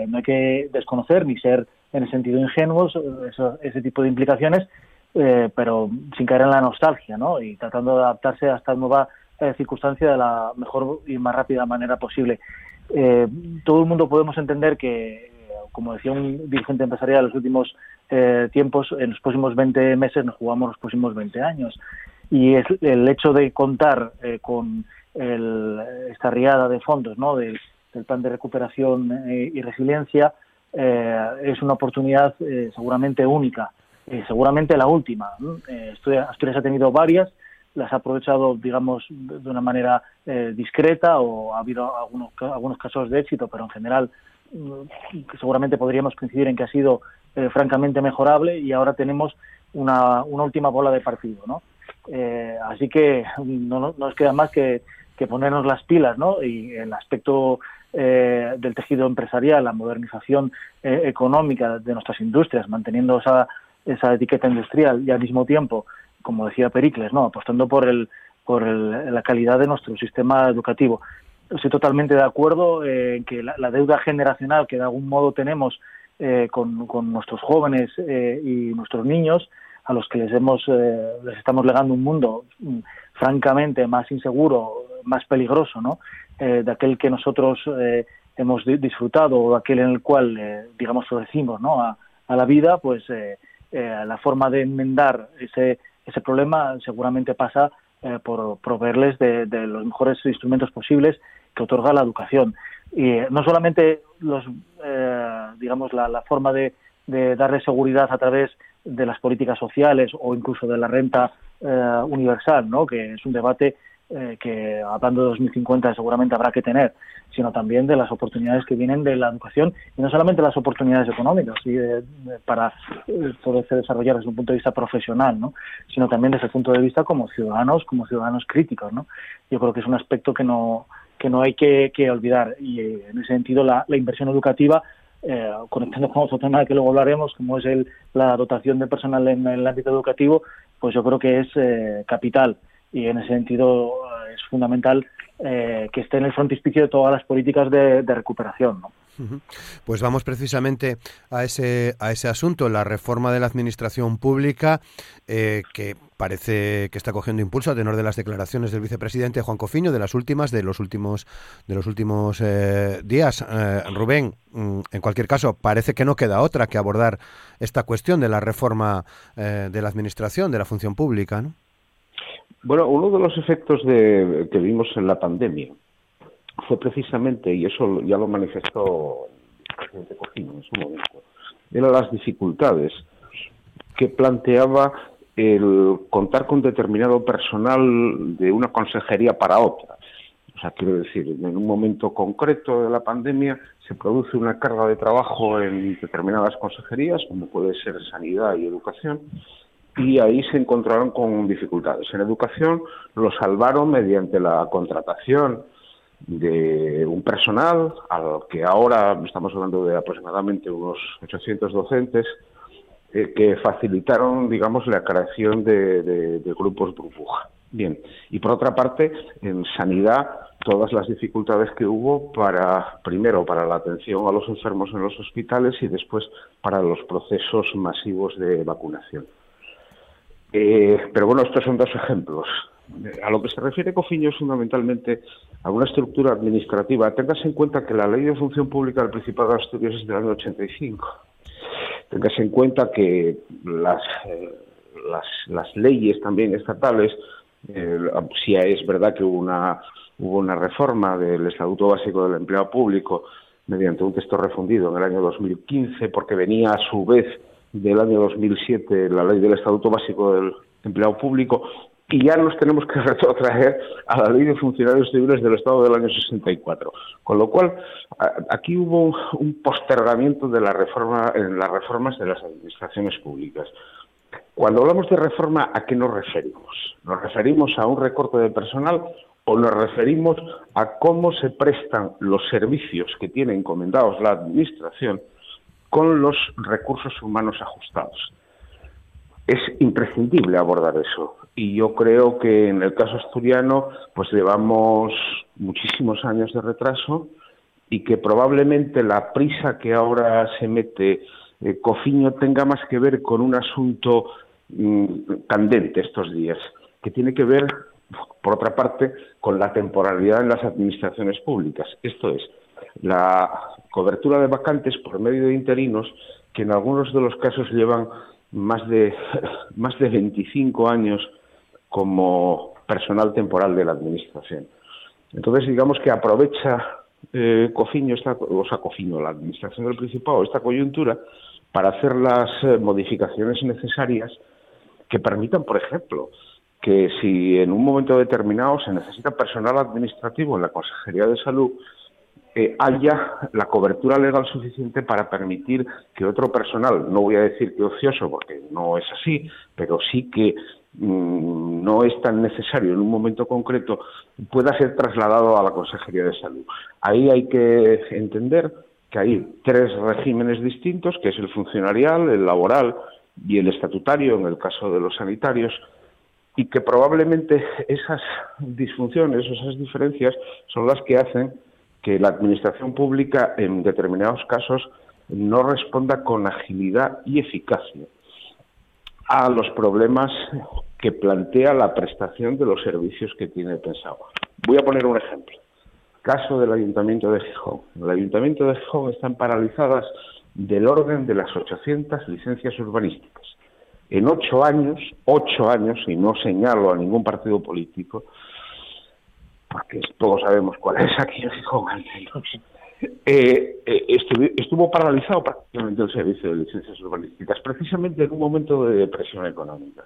eh, no hay que desconocer ni ser en el sentido ingenuos eso, ese tipo de implicaciones, eh, pero sin caer en la nostalgia, ¿no? Y tratando de adaptarse a esta nueva eh, circunstancia de la mejor y más rápida manera posible. Eh, todo el mundo podemos entender que, como decía un dirigente empresarial en los últimos eh, tiempos, en los próximos 20 meses nos jugamos los próximos 20 años. Y es el hecho de contar eh, con el, esta riada de fondos ¿no? del, plan de recuperación eh, y resiliencia eh, es una oportunidad eh, seguramente única, eh, seguramente la última. Asturias ha tenido varias, las ha aprovechado, digamos, de una manera discreta o ha habido algunos, algunos casos de éxito, pero en general mm, seguramente podríamos coincidir en que ha sido francamente mejorable y ahora tenemos una, una última bola de partido, ¿no? Así que no, nos queda más que, que ponernos las pilas, ¿no? Y el aspecto eh, del tejido empresarial, la modernización eh, económica de nuestras industrias, manteniendo esa, esa etiqueta industrial y al mismo tiempo, como decía Pericles, ¿no? apostando por el por la calidad de nuestro sistema educativo. Estoy totalmente de acuerdo en que la, deuda generacional que de algún modo tenemos con, con, nuestros jóvenes y nuestros niños a los que les hemos les estamos legando un mundo mm, francamente más inseguro, más peligroso, ¿no? de aquel que nosotros hemos disfrutado o aquel en el cual, eh, digamos, decimos ¿no? a, la vida, pues eh, eh, la forma de enmendar ese, ese problema seguramente pasa por proveerles de, los mejores instrumentos posibles que otorga la educación. Y no solamente los, digamos, la, forma de, de darle seguridad a través de las políticas sociales o incluso de la renta universal, ¿no? que es un debate eh, que hablando de 2050 seguramente habrá que tener, sino también de las oportunidades que vienen de la educación y no solamente las oportunidades económicas y para eh, poderse desarrollar desde un punto de vista profesional, ¿no? sino también desde el punto de vista como ciudadanos, como ciudadanos críticos. ¿no? Yo creo que es un aspecto que no que no hay que, olvidar y eh, en ese sentido la, inversión educativa conectando con otro tema que luego hablaremos, como es el, la dotación de personal en, el ámbito educativo, pues yo creo que es capital y en ese sentido eh, es fundamental eh, que esté en el frontispicio de todas las políticas de, recuperación. Pues vamos precisamente a ese, a ese asunto, la reforma de la administración pública, eh, que parece que está cogiendo impulso a tenor de las declaraciones del vicepresidente Juan Cofiño, de las últimas, de los últimos, de los últimos días. Rubén, mm, en cualquier caso, parece que no queda otra que abordar esta cuestión de la reforma de la administración, de la función pública, ¿no? Bueno, uno de los efectos de, que vimos en la pandemia fue precisamente, y eso ya lo manifestó el presidente Cojino en su momento, eran las dificultades que planteaba el contar con determinado personal de una consejería para otra. O sea, quiero decir, en un momento concreto de la pandemia se produce una carga de trabajo en determinadas consejerías, como puede ser sanidad y educación, y ahí se encontraron con dificultades. En educación lo salvaron mediante la contratación de un personal al que ahora estamos hablando de aproximadamente unos 800 docentes eh, que facilitaron, digamos, la creación de, grupos burbuja. Bien, y por otra parte, en sanidad, todas las dificultades que hubo para, primero, para la atención a los enfermos en los hospitales y después para los procesos masivos de vacunación. Eh, pero bueno, estos son dos ejemplos. A lo que se refiere Cofiño es fundamentalmente a una estructura administrativa. Tengas en cuenta que la Ley de Función Pública del Principado de Asturias es del año 85. Tengas en cuenta que las, eh, las, leyes también estatales, eh, si es verdad que hubo una, hubo una reforma del Estatuto Básico del Empleo Público mediante un texto refundido en el año 2015, porque venía a su vez del año 2007, la ley del Estatuto Básico del Empleado Público, y ya nos tenemos que retrotraer a la ley de funcionarios civiles del Estado del año 64. Con lo cual, aquí hubo un postergamiento de la reforma, en las reformas de las administraciones públicas. Cuando hablamos de reforma, ¿a qué nos referimos? ¿Nos referimos a un recorte de personal o nos referimos a cómo se prestan los servicios que tiene encomendados la Administración con los recursos humanos ajustados. Es imprescindible abordar eso y yo creo que en el caso asturiano pues llevamos muchísimos años de retraso y que probablemente la prisa que ahora se mete eh, Cofiño tenga más que ver con un asunto mm, candente estos días, que tiene que ver, por otra parte, con la temporalidad en las administraciones públicas. Esto es, la cobertura de vacantes por medio de interinos que en algunos de los casos llevan más de, más de 25 años como personal temporal de la Administración. Entonces, digamos que aprovecha eh, Cofiño, esta, o sea, Cofiño, la Administración del Principado, esta coyuntura para hacer las eh, modificaciones necesarias que permitan, por ejemplo, que si en un momento determinado se necesita personal administrativo en la Consejería de Salud, haya la cobertura legal suficiente para permitir que otro personal, no voy a decir que ocioso porque no es así, pero sí que mm, no es tan necesario en un momento concreto, pueda ser trasladado a la Consejería de Salud. Ahí hay que entender que hay tres regímenes distintos, que es el funcionarial, el laboral y el estatutario, en el caso de los sanitarios, y que probablemente esas disfunciones, esas diferencias son las que hacen que la administración pública en determinados casos no responda con agilidad y eficacia a los problemas que plantea la prestación de los servicios que tiene pensado. Voy a poner un ejemplo. Caso del Ayuntamiento de Gijón. El Ayuntamiento de Gijón están paralizadas del orden de las 800 licencias urbanísticas. En ocho años, ocho años, y no señalo a ningún partido político, porque todos sabemos cuál es aquí en Gijón, eh, eh, estuvo, paralizado prácticamente el servicio de licencias urbanísticas, precisamente en un momento de depresión económica.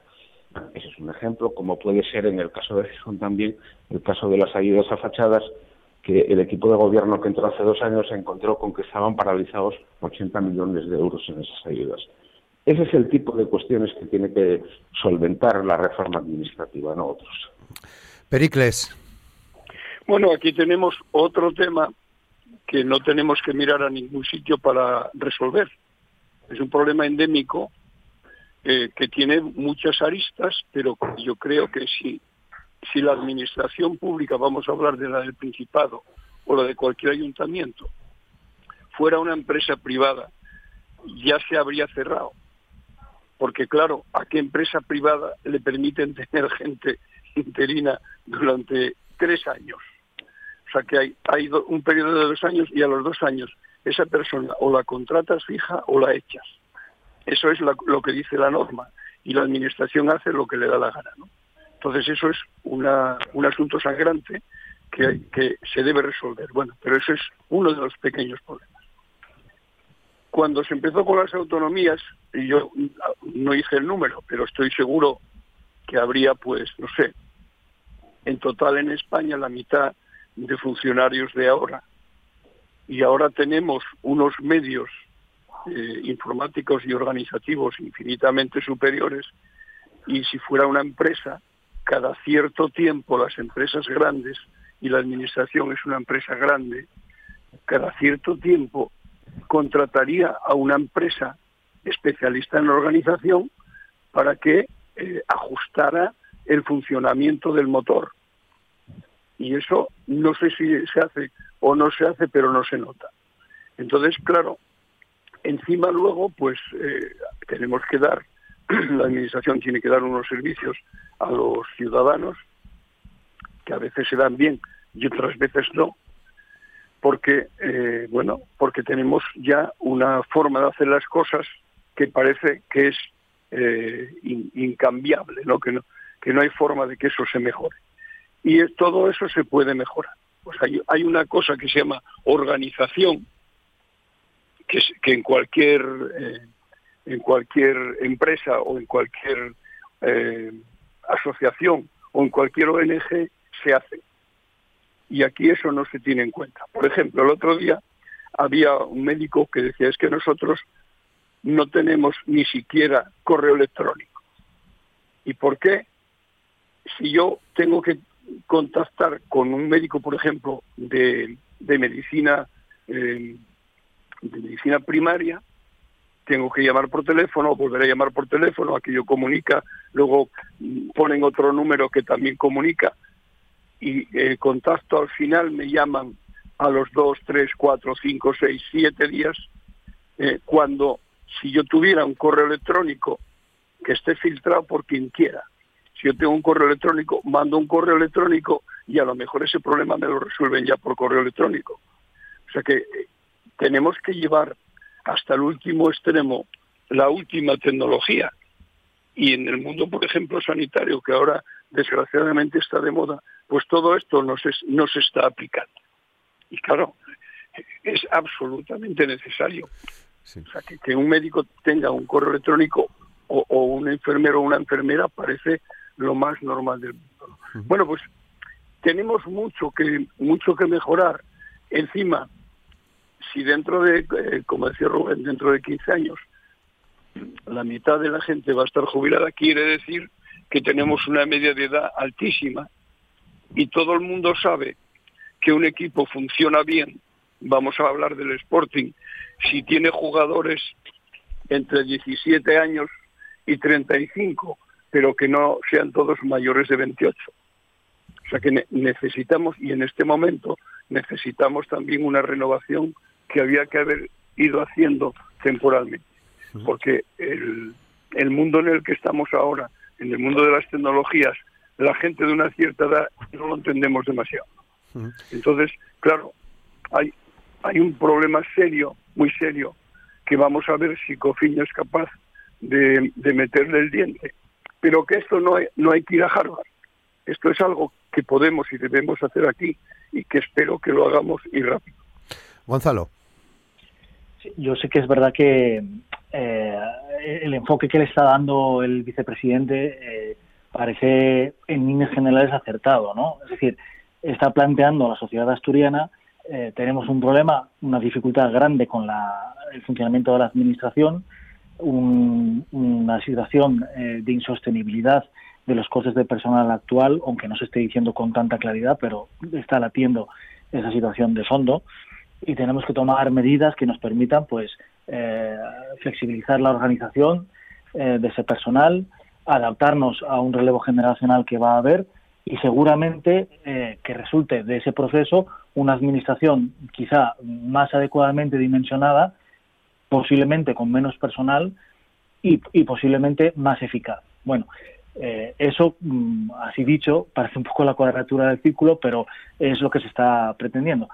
Ese es un ejemplo, como puede ser en el caso de Gijón también, el caso de las ayudas a fachadas, que el equipo de gobierno que entró hace dos años se encontró con que estaban paralizados 80 millones de euros en esas ayudas. Ese es el tipo de cuestiones que tiene que solventar la reforma administrativa, no otros. Pericles. Bueno, aquí tenemos otro tema que no tenemos que mirar a ningún sitio para resolver. Es un problema endémico eh, que tiene muchas aristas, pero yo creo que si, si la administración pública, vamos a hablar de la del Principado o la de cualquier ayuntamiento, fuera una empresa privada, ya se habría cerrado. Porque claro, ¿a qué empresa privada le permiten tener gente interina durante tres años? O sea que hay, hay un periodo de dos años y a los dos años esa persona o la contratas fija o la echas. Eso es lo que dice la norma y la administración hace lo que le da la gana. Entonces eso es una, un asunto sangrante que, que se debe resolver. Bueno, pero eso es uno de los pequeños problemas. Cuando se empezó con las autonomías, yo no hice el número, pero estoy seguro que habría, pues, no sé, en total en España la mitad de funcionarios de ahora. Y ahora tenemos unos medios eh, informáticos y organizativos infinitamente superiores y si fuera una empresa, cada cierto tiempo las empresas grandes, y la administración es una empresa grande, cada cierto tiempo contrataría a una empresa especialista en organización para que eh, ajustara el funcionamiento del motor y eso no sé si se hace o no se hace, pero no se nota. Entonces, claro, encima luego, pues eh, tenemos que dar, la administración tiene que dar unos servicios a los ciudadanos que a veces se dan bien y otras veces no, porque eh, bueno, porque tenemos ya una forma de hacer las cosas que parece que es eh, incambiable, ¿no? Que no que no hay forma de que eso se mejore y todo eso se puede mejorar. Pues hay, hay una cosa que se llama organización, que, que en cualquier eh, en cualquier empresa o en cualquier eh, asociación o en cualquier ONG se hace. Y aquí eso no se tiene en cuenta. Por ejemplo, el otro día había un médico que decía es que nosotros no tenemos ni siquiera correo electrónico. ¿Y por qué? Si yo tengo que contactar con un médico, por ejemplo, de, medicina eh, de medicina primaria, tengo que llamar por teléfono, volver a llamar por teléfono, aquello comunica, luego ponen otro número que también comunica y el contacto al final me llaman a los dos, tres, cuatro, cinco, seis, siete días, eh, cuando si yo tuviera un correo electrónico que esté filtrado por quien quiera, si yo tengo un correo electrónico, mando un correo electrónico y a lo mejor ese problema me lo resuelven ya por correo electrónico. O sea que eh, tenemos que llevar hasta el último extremo la última tecnología. Y en el mundo, por ejemplo, sanitario, que ahora desgraciadamente está de moda, pues todo esto no se, no se está aplicando. Y claro, es absolutamente necesario. O sea, que, que, un médico tenga un correo electrónico o, o un enfermero o una enfermera parece lo más normal del mundo. Bueno, pues tenemos mucho que mucho que mejorar. Encima, si dentro de, eh, como decía Rubén, dentro de 15 años, la mitad de la gente va a estar jubilada, quiere decir que tenemos una media de edad altísima y todo el mundo sabe que un equipo funciona bien, vamos a hablar del Sporting, si tiene jugadores entre 17 años y 35 pero que no sean todos mayores de 28. O sea que necesitamos, y en este momento necesitamos también una renovación que había que haber ido haciendo temporalmente, porque el, el mundo en el que estamos ahora, en el mundo de las tecnologías, la gente de una cierta edad no lo entendemos demasiado. Entonces, claro, hay, hay un problema serio, muy serio, que vamos a ver si Cofiño es capaz de, meterle el diente. Pero que esto no hay, no hay que ir a Harvard. Esto es algo que podemos y debemos hacer aquí y que espero que lo hagamos y rápido. Gonzalo. yo sé que es verdad que eh, el enfoque que le está dando el vicepresidente eh, parece en líneas generales acertado, ¿no? Es decir, está planteando a la sociedad asturiana eh, tenemos un problema, una dificultad grande con el funcionamiento de la administración, una situación de insostenibilidad de los costes de personal actual, aunque no se esté diciendo con tanta claridad, pero está latiendo esa situación de fondo. Y tenemos que tomar medidas que nos permitan pues eh, flexibilizar la organización eh, de ese personal, adaptarnos a un relevo generacional que va a haber y seguramente eh, que resulte de ese proceso una administración quizá más adecuadamente dimensionada, posiblemente con menos personal y, posiblemente más eficaz. Bueno, eso, mm, así dicho, parece un poco la cuadratura del círculo, pero es lo que se está pretendiendo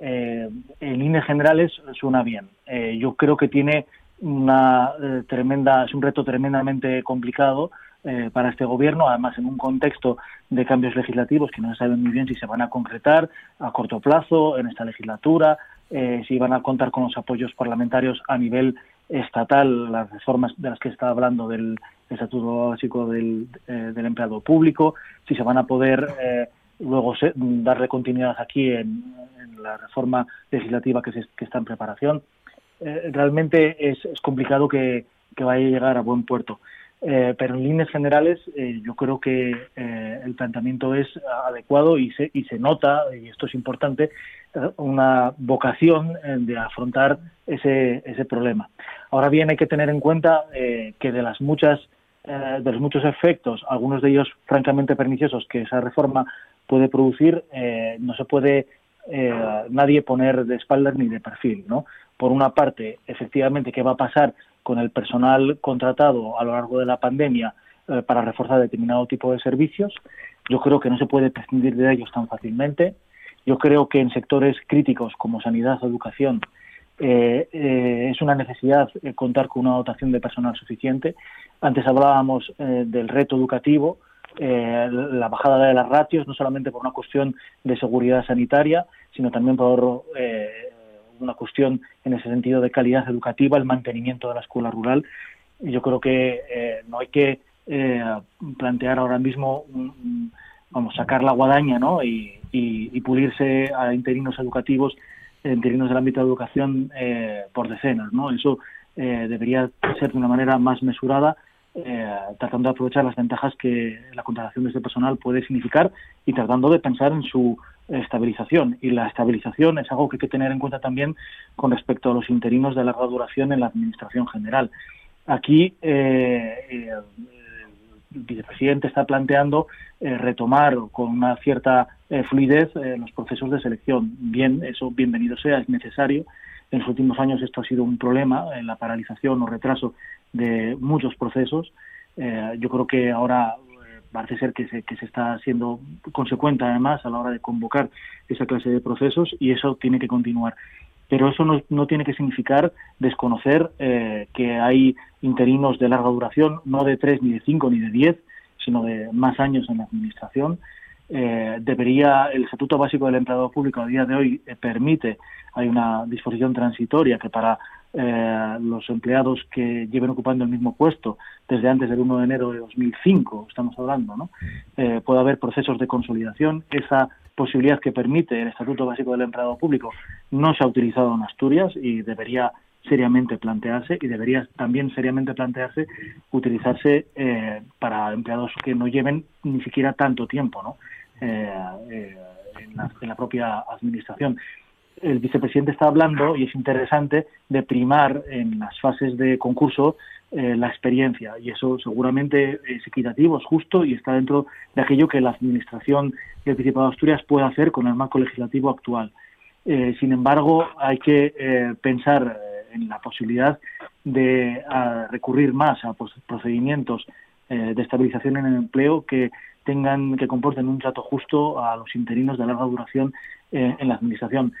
eh, en líneas generales suena bien. Eh, yo creo que tiene una eh, tremenda, es un reto tremendamente complicado eh, para este gobierno, además en un contexto de cambios legislativos que no se sabe muy bien si se van a concretar a corto plazo en esta legislatura, si van a contar con los apoyos parlamentarios a nivel estatal, las reformas de las que está hablando del Estatuto Básico del, del Empleado Público, si se van a poder luego darle continuidad aquí en, la reforma legislativa que, se, está en preparación. Eh, realmente es, complicado que, vaya a llegar a buen puerto. Eh, pero en líneas generales eh, yo creo que el planteamiento es adecuado y se, y se nota, y esto es importante, una vocación de afrontar ese, ese problema. Ahora bien, hay que tener en cuenta que de las muchas de los muchos efectos, algunos de ellos francamente perniciosos que esa reforma puede producir, no se puede eh, nadie poner de espaldas ni de perfil, ¿no? Por una parte, efectivamente, ¿qué va a pasar con el personal contratado a lo largo de la pandemia eh, para reforzar determinado tipo de servicios? Yo creo que no se puede prescindir de ellos tan fácilmente. Yo creo que en sectores críticos como sanidad o educación eh, es una necesidad contar con una dotación de personal suficiente. Antes hablábamos del reto educativo, eh, la bajada de las ratios, no solamente por una cuestión de seguridad sanitaria, sino también por eh, una cuestión en ese sentido de calidad educativa, el mantenimiento de la escuela rural. Yo creo que eh, no hay que plantear ahora mismo, vamos, sacar la guadaña ¿no? y, pulirse a interinos educativos, interinos del ámbito de educación por decenas. ¿no? Eso debería ser de una manera más mesurada eh, tratando de aprovechar las ventajas que la contratación de este personal puede significar y tratando de pensar en su estabilización. Y la estabilización es algo que hay que tener en cuenta también con respecto a los interinos de larga duración en la Administración General. Aquí eh, eh, el vicepresidente está planteando retomar con una cierta fluidez los procesos de selección. Bien, eso bienvenido sea, es necesario. En los últimos años esto ha sido un problema, en la paralización o retraso de muchos procesos. Eh, yo creo que ahora eh, parece ser que se, que se está siendo consecuente además a la hora de convocar esa clase de procesos y eso tiene que continuar. Pero eso no, no tiene que significar desconocer eh, que hay interinos de larga duración, no de tres, ni de cinco, ni de diez, sino de más años en la Administración. debería, el Estatuto Básico del Empleado Público a día de hoy permite, hay una disposición transitoria que para eh, los empleados que lleven ocupando el mismo puesto desde antes del 1 de enero de 2005, estamos hablando, ¿no? Eh, puede haber procesos de consolidación. Esa posibilidad que permite el Estatuto Básico del Empleado Público no se ha utilizado en Asturias y debería seriamente plantearse y debería también seriamente plantearse utilizarse eh, para empleados que no lleven ni siquiera tanto tiempo ¿no? en la propia administración el vicepresidente está hablando, y es interesante, de primar en las fases de concurso eh, la experiencia y eso seguramente es equitativo, es justo y está dentro de aquello que la Administración y el Principado de Asturias puede hacer con el marco legislativo actual. Eh, sin embargo, hay que eh, pensar en la posibilidad de recurrir más a procedimientos de estabilización en el empleo que tengan que comporten un trato justo a los interinos de larga duración en la administración,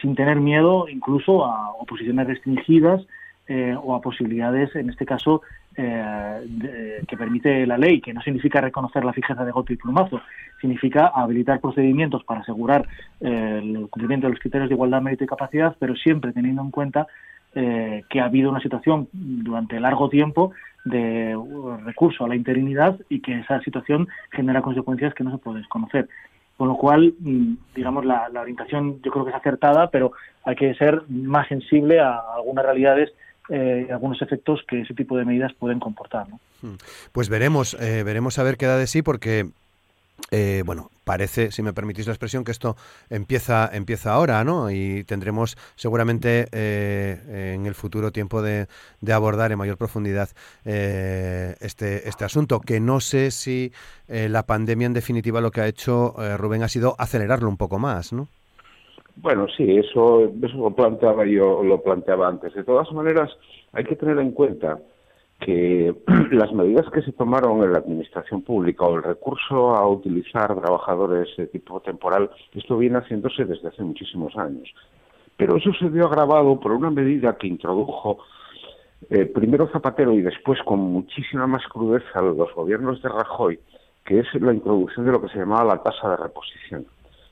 sin tener miedo incluso a oposiciones restringidas eh, o a posibilidades, en este caso, eh, que permite la ley, que no significa reconocer la fijeza de golpe y plumazo, significa habilitar procedimientos para asegurar eh, el cumplimiento de los criterios de igualdad, mérito y capacidad, pero siempre teniendo en cuenta que ha habido una situación durante largo tiempo de recurso a la interinidad y que esa situación genera consecuencias que no se puede desconocer. Con lo cual, mm, digamos, la, la orientación yo creo que es acertada, pero hay que ser más sensible a algunas realidades eh, algunos efectos que ese tipo de medidas pueden comportar. ¿no? Hmm. Pues veremos, eh, veremos a ver qué da de sí, porque eh, bueno, parece, si me permitís la expresión, que esto empieza, empieza ahora, ¿no? Y tendremos seguramente eh, en el futuro tiempo de, abordar en mayor profundidad este, este asunto, que no sé si la pandemia en definitiva lo que ha hecho Rubén ha sido acelerarlo un poco más, ¿no? Bueno, sí, eso, eso lo planteaba yo, lo planteaba antes. De todas maneras, hay que tener en cuenta que las medidas que se tomaron en la administración pública o el recurso a utilizar trabajadores de tipo temporal, esto viene haciéndose desde hace muchísimos años. Pero eso se vio agravado por una medida que introdujo eh, primero Zapatero y después con muchísima más crudeza los gobiernos de Rajoy, que es la introducción de lo que se llamaba la tasa de reposición.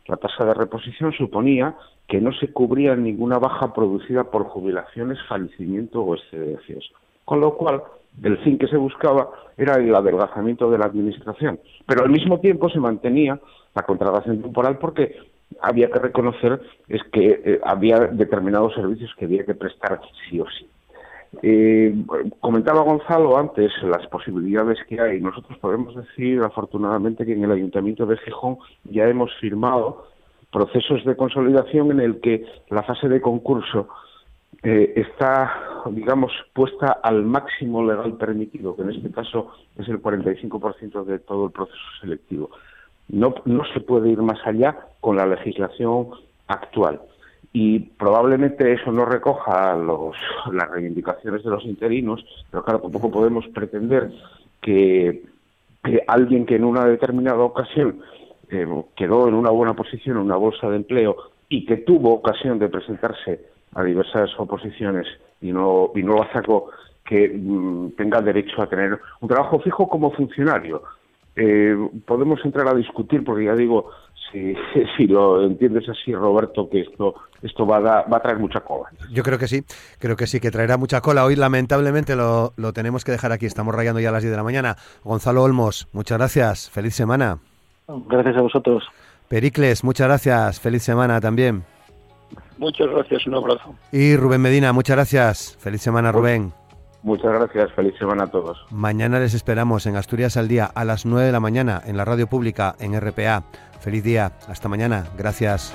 La tasa de reposición suponía que no se cubría ninguna baja producida por jubilaciones, fallecimiento o excedencias. Con lo cual, el fin que se buscaba era el adelgazamiento de la administración. Pero al mismo tiempo se mantenía la contratación temporal porque había que reconocer es que eh, había determinados servicios que había que prestar sí o sí. Eh, comentaba Gonzalo antes las posibilidades que hay. Nosotros podemos decir, afortunadamente, que en el Ayuntamiento de Gijón ya hemos firmado procesos de consolidación en el que la fase de concurso eh, está, digamos, puesta al máximo legal permitido, que en este caso es el 45% de todo el proceso selectivo. No, no se puede ir más allá con la legislación actual y probablemente eso no recoja los, las reivindicaciones de los interinos, pero claro, tampoco podemos pretender que, alguien que en una determinada ocasión eh, quedó en una buena posición en una bolsa de empleo y que tuvo ocasión de presentarse a diversas oposiciones y no, y no lo sacó, que mm, tenga derecho a tener un trabajo fijo como funcionario. Eh, podemos entrar a discutir, porque ya digo, si, si lo entiendes así, Roberto, que esto esto va a, va a traer mucha cola. Yo creo que sí, creo que sí, que traerá mucha cola. Hoy lamentablemente lo, lo tenemos que dejar aquí, estamos rayando ya a las 10 de la mañana. Gonzalo Olmos, muchas gracias, feliz semana. Gracias a vosotros. Pericles, muchas gracias, feliz semana también. Muchas gracias, un abrazo. Y Rubén Medina, muchas gracias, feliz semana Rubén. Muchas gracias, feliz semana a todos. Mañana les esperamos en Asturias al día a las 9 de la mañana en la radio pública en RPA. Feliz día, hasta mañana, gracias.